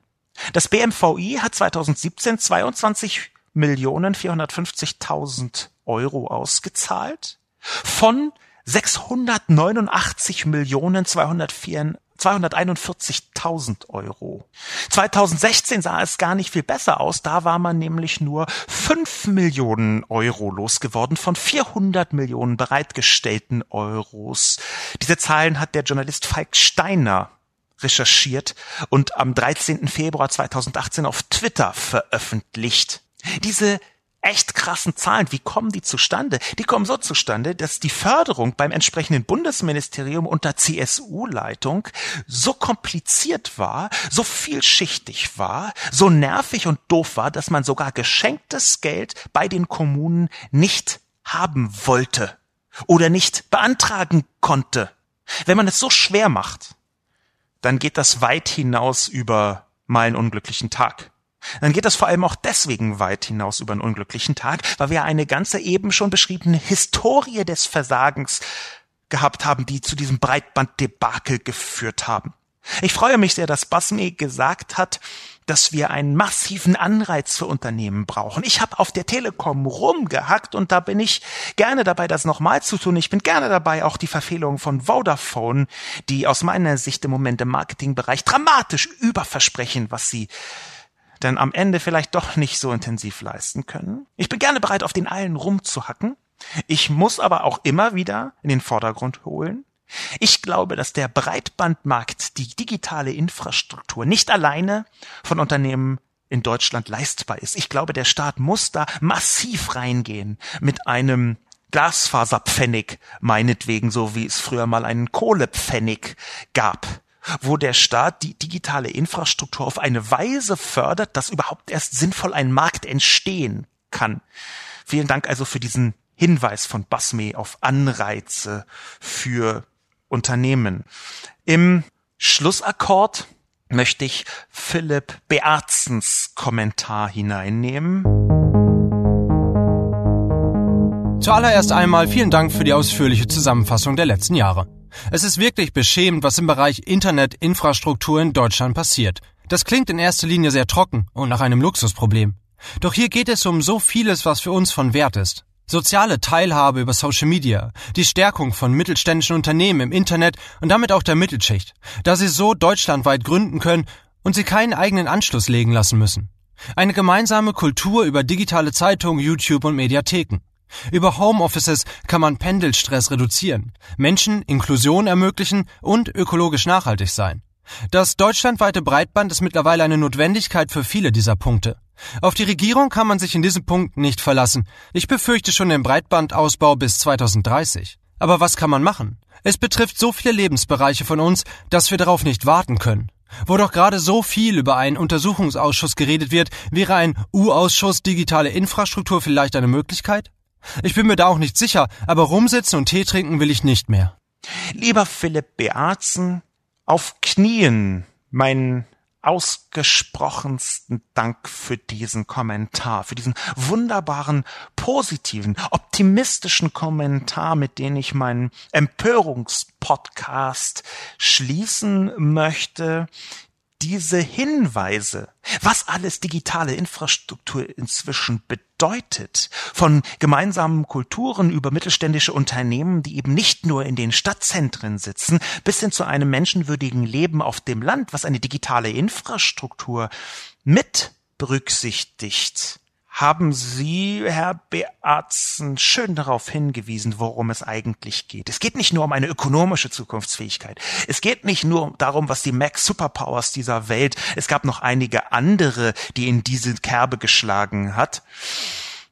das BMVI hat 2017 22 Millionen 450.000 Euro ausgezahlt von 689 Millionen 204 241.000 Euro. 2016 sah es gar nicht viel besser aus. Da war man nämlich nur 5 Millionen Euro losgeworden von 400 Millionen bereitgestellten Euros. Diese Zahlen hat der Journalist Falk Steiner recherchiert und am 13. Februar 2018 auf Twitter veröffentlicht. Diese echt krassen Zahlen. Wie kommen die zustande? Die kommen so zustande, dass die Förderung beim entsprechenden Bundesministerium unter CSU-Leitung so kompliziert war, so vielschichtig war, so nervig und doof war, dass man sogar geschenktes Geld bei den Kommunen nicht haben wollte oder nicht beantragen konnte. Wenn man es so schwer macht, dann geht das weit hinaus über mal einen unglücklichen Tag. Dann geht das vor allem auch deswegen weit hinaus über einen unglücklichen Tag, weil wir eine ganze eben schon beschriebene Historie des Versagens gehabt haben, die zu diesem Breitbanddebakel geführt haben. Ich freue mich sehr, dass Basme gesagt hat, dass wir einen massiven Anreiz für Unternehmen brauchen. Ich habe auf der Telekom rumgehackt und da bin ich gerne dabei, das nochmal zu tun. Ich bin gerne dabei, auch die Verfehlungen von Vodafone, die aus meiner Sicht im Moment im Marketingbereich dramatisch überversprechen, was sie dann am Ende vielleicht doch nicht so intensiv leisten können. Ich bin gerne bereit, auf den allen rumzuhacken. Ich muss aber auch immer wieder in den Vordergrund holen, ich glaube, dass der Breitbandmarkt, die digitale Infrastruktur nicht alleine von Unternehmen in Deutschland leistbar ist. Ich glaube, der Staat muss da massiv reingehen mit einem Glasfaserpfennig, meinetwegen, so wie es früher mal einen Kohlepfennig gab, wo der Staat die digitale Infrastruktur auf eine Weise fördert, dass überhaupt erst sinnvoll ein Markt entstehen kann. Vielen Dank also für diesen Hinweis von Basme auf Anreize für Unternehmen. Im Schlussakkord möchte ich Philipp Bearzens Kommentar hineinnehmen. Zuallererst einmal vielen Dank für die ausführliche Zusammenfassung der letzten Jahre. Es ist wirklich beschämend, was im Bereich Internetinfrastruktur in Deutschland passiert. Das klingt in erster Linie sehr trocken und nach einem Luxusproblem. Doch hier geht es um so vieles, was für uns von Wert ist. Soziale Teilhabe über Social Media, die Stärkung von mittelständischen Unternehmen im Internet und damit auch der Mittelschicht, da sie so deutschlandweit gründen können und sie keinen eigenen Anschluss legen lassen müssen. Eine gemeinsame Kultur über digitale Zeitungen, YouTube und Mediatheken. Über Homeoffices kann man Pendelstress reduzieren, Menschen Inklusion ermöglichen und ökologisch nachhaltig sein. Das deutschlandweite Breitband ist mittlerweile eine Notwendigkeit für viele dieser Punkte. Auf die Regierung kann man sich in diesem Punkt nicht verlassen. Ich befürchte schon den Breitbandausbau bis 2030. Aber was kann man machen? Es betrifft so viele Lebensbereiche von uns, dass wir darauf nicht warten können. Wo doch gerade so viel über einen Untersuchungsausschuss geredet wird, wäre ein U-Ausschuss digitale Infrastruktur vielleicht eine Möglichkeit? Ich bin mir da auch nicht sicher, aber rumsitzen und Tee trinken will ich nicht mehr. Lieber Philipp Bearzen, auf Knien, mein ausgesprochensten Dank für diesen Kommentar, für diesen wunderbaren, positiven, optimistischen Kommentar, mit dem ich meinen Empörungspodcast schließen möchte diese Hinweise, was alles digitale Infrastruktur inzwischen bedeutet, von gemeinsamen Kulturen über mittelständische Unternehmen, die eben nicht nur in den Stadtzentren sitzen, bis hin zu einem menschenwürdigen Leben auf dem Land, was eine digitale Infrastruktur mit berücksichtigt, haben Sie, Herr Beatzen, schön darauf hingewiesen, worum es eigentlich geht. Es geht nicht nur um eine ökonomische Zukunftsfähigkeit. Es geht nicht nur darum, was die Mac Superpowers dieser Welt, es gab noch einige andere, die in diese Kerbe geschlagen hat.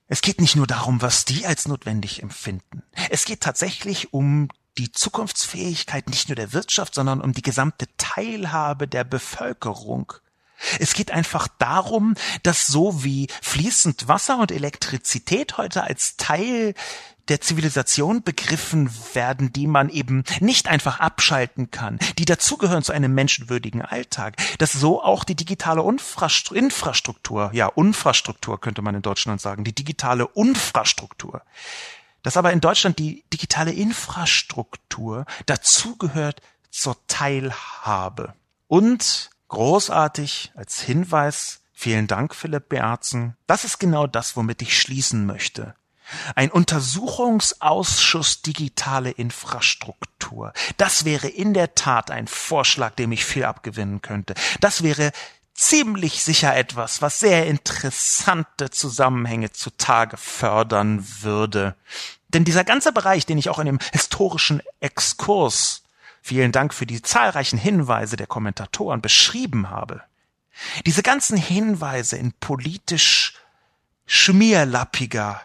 Es geht nicht nur darum, was die als notwendig empfinden. Es geht tatsächlich um die Zukunftsfähigkeit nicht nur der Wirtschaft, sondern um die gesamte Teilhabe der Bevölkerung. Es geht einfach darum, dass so wie fließend Wasser und Elektrizität heute als Teil der Zivilisation begriffen werden, die man eben nicht einfach abschalten kann, die dazugehören zu einem menschenwürdigen Alltag, dass so auch die digitale Infrastruktur, ja, Infrastruktur könnte man in Deutschland sagen, die digitale Infrastruktur, dass aber in Deutschland die digitale Infrastruktur dazugehört zur Teilhabe. Und Großartig als Hinweis. Vielen Dank, Philipp Beerzen. Das ist genau das, womit ich schließen möchte. Ein Untersuchungsausschuss digitale Infrastruktur. Das wäre in der Tat ein Vorschlag, dem ich viel abgewinnen könnte. Das wäre ziemlich sicher etwas, was sehr interessante Zusammenhänge zutage fördern würde. Denn dieser ganze Bereich, den ich auch in dem historischen Exkurs vielen Dank für die zahlreichen Hinweise der Kommentatoren beschrieben habe. Diese ganzen Hinweise in politisch schmierlappiger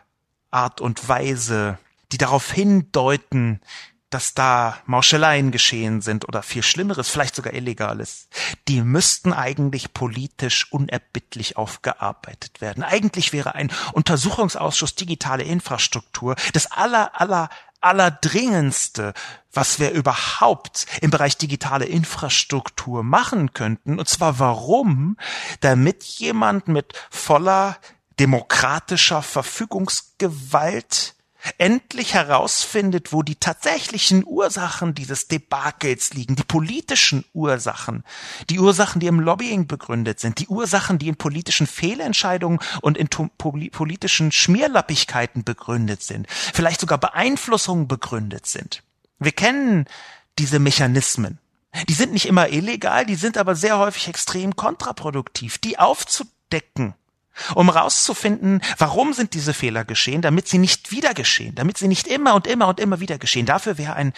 Art und Weise, die darauf hindeuten, dass da Mauscheleien geschehen sind oder viel Schlimmeres, vielleicht sogar Illegales, die müssten eigentlich politisch unerbittlich aufgearbeitet werden. Eigentlich wäre ein Untersuchungsausschuss digitale Infrastruktur das aller, aller, allerdringendste, was wir überhaupt im Bereich digitale Infrastruktur machen könnten. Und zwar warum? Damit jemand mit voller demokratischer Verfügungsgewalt endlich herausfindet, wo die tatsächlichen Ursachen dieses Debakels liegen, die politischen Ursachen, die Ursachen, die im Lobbying begründet sind, die Ursachen, die in politischen Fehlentscheidungen und in politischen Schmierlappigkeiten begründet sind, vielleicht sogar Beeinflussungen begründet sind. Wir kennen diese Mechanismen. Die sind nicht immer illegal, die sind aber sehr häufig extrem kontraproduktiv. Die aufzudecken um herauszufinden, warum sind diese Fehler geschehen, damit sie nicht wieder geschehen, damit sie nicht immer und immer und immer wieder geschehen. Dafür wäre ein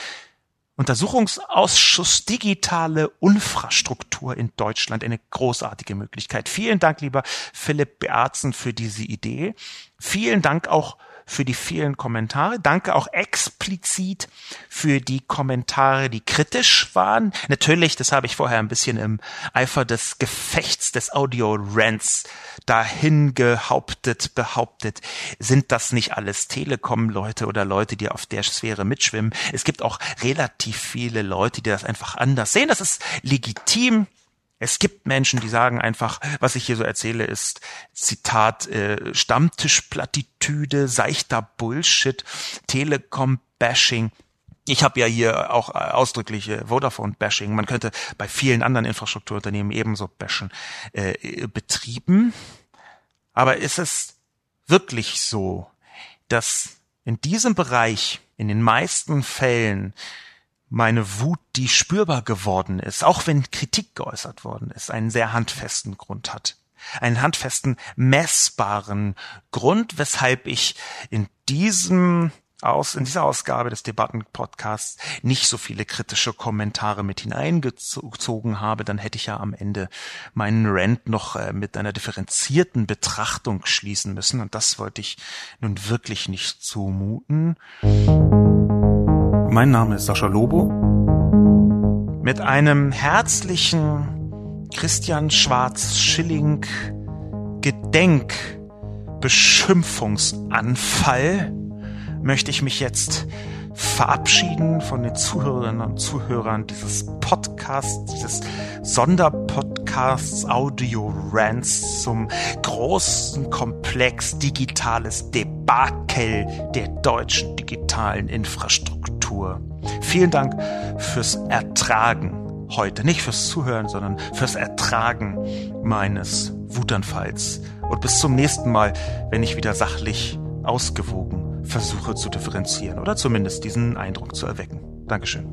Untersuchungsausschuss digitale Infrastruktur in Deutschland eine großartige Möglichkeit. Vielen Dank, lieber Philipp Bearzen, für diese Idee. Vielen Dank auch für die vielen Kommentare. Danke auch explizit für die Kommentare, die kritisch waren. Natürlich, das habe ich vorher ein bisschen im Eifer des Gefechts des Audio-Rants dahin gehauptet, behauptet, sind das nicht alles Telekom-Leute oder Leute, die auf der Sphäre mitschwimmen. Es gibt auch relativ viele Leute, die das einfach anders sehen. Das ist legitim. Es gibt Menschen, die sagen einfach, was ich hier so erzähle, ist Zitat äh, Stammtischplattitüde, seichter Bullshit, Telekom-Bashing. Ich habe ja hier auch äh, ausdrückliche Vodafone-Bashing. Man könnte bei vielen anderen Infrastrukturunternehmen ebenso bashen äh, betrieben. Aber ist es wirklich so, dass in diesem Bereich in den meisten Fällen meine Wut, die spürbar geworden ist, auch wenn Kritik geäußert worden ist, einen sehr handfesten Grund hat. Einen handfesten, messbaren Grund, weshalb ich in diesem aus, in dieser Ausgabe des Debattenpodcasts nicht so viele kritische Kommentare mit hineingezogen habe, dann hätte ich ja am Ende meinen Rant noch äh, mit einer differenzierten Betrachtung schließen müssen und das wollte ich nun wirklich nicht zumuten. Mein Name ist Sascha Lobo. Mit einem herzlichen Christian Schwarz-Schilling Gedenkbeschimpfungsanfall möchte ich mich jetzt verabschieden von den Zuhörerinnen und Zuhörern dieses Podcasts, dieses Sonderpodcasts Audio Rants zum großen Komplex digitales Debakel der deutschen digitalen Infrastruktur. Vielen Dank fürs Ertragen heute. Nicht fürs Zuhören, sondern fürs Ertragen meines Wutanfalls. Und bis zum nächsten Mal, wenn ich wieder sachlich ausgewogen versuche zu differenzieren oder zumindest diesen Eindruck zu erwecken. Dankeschön.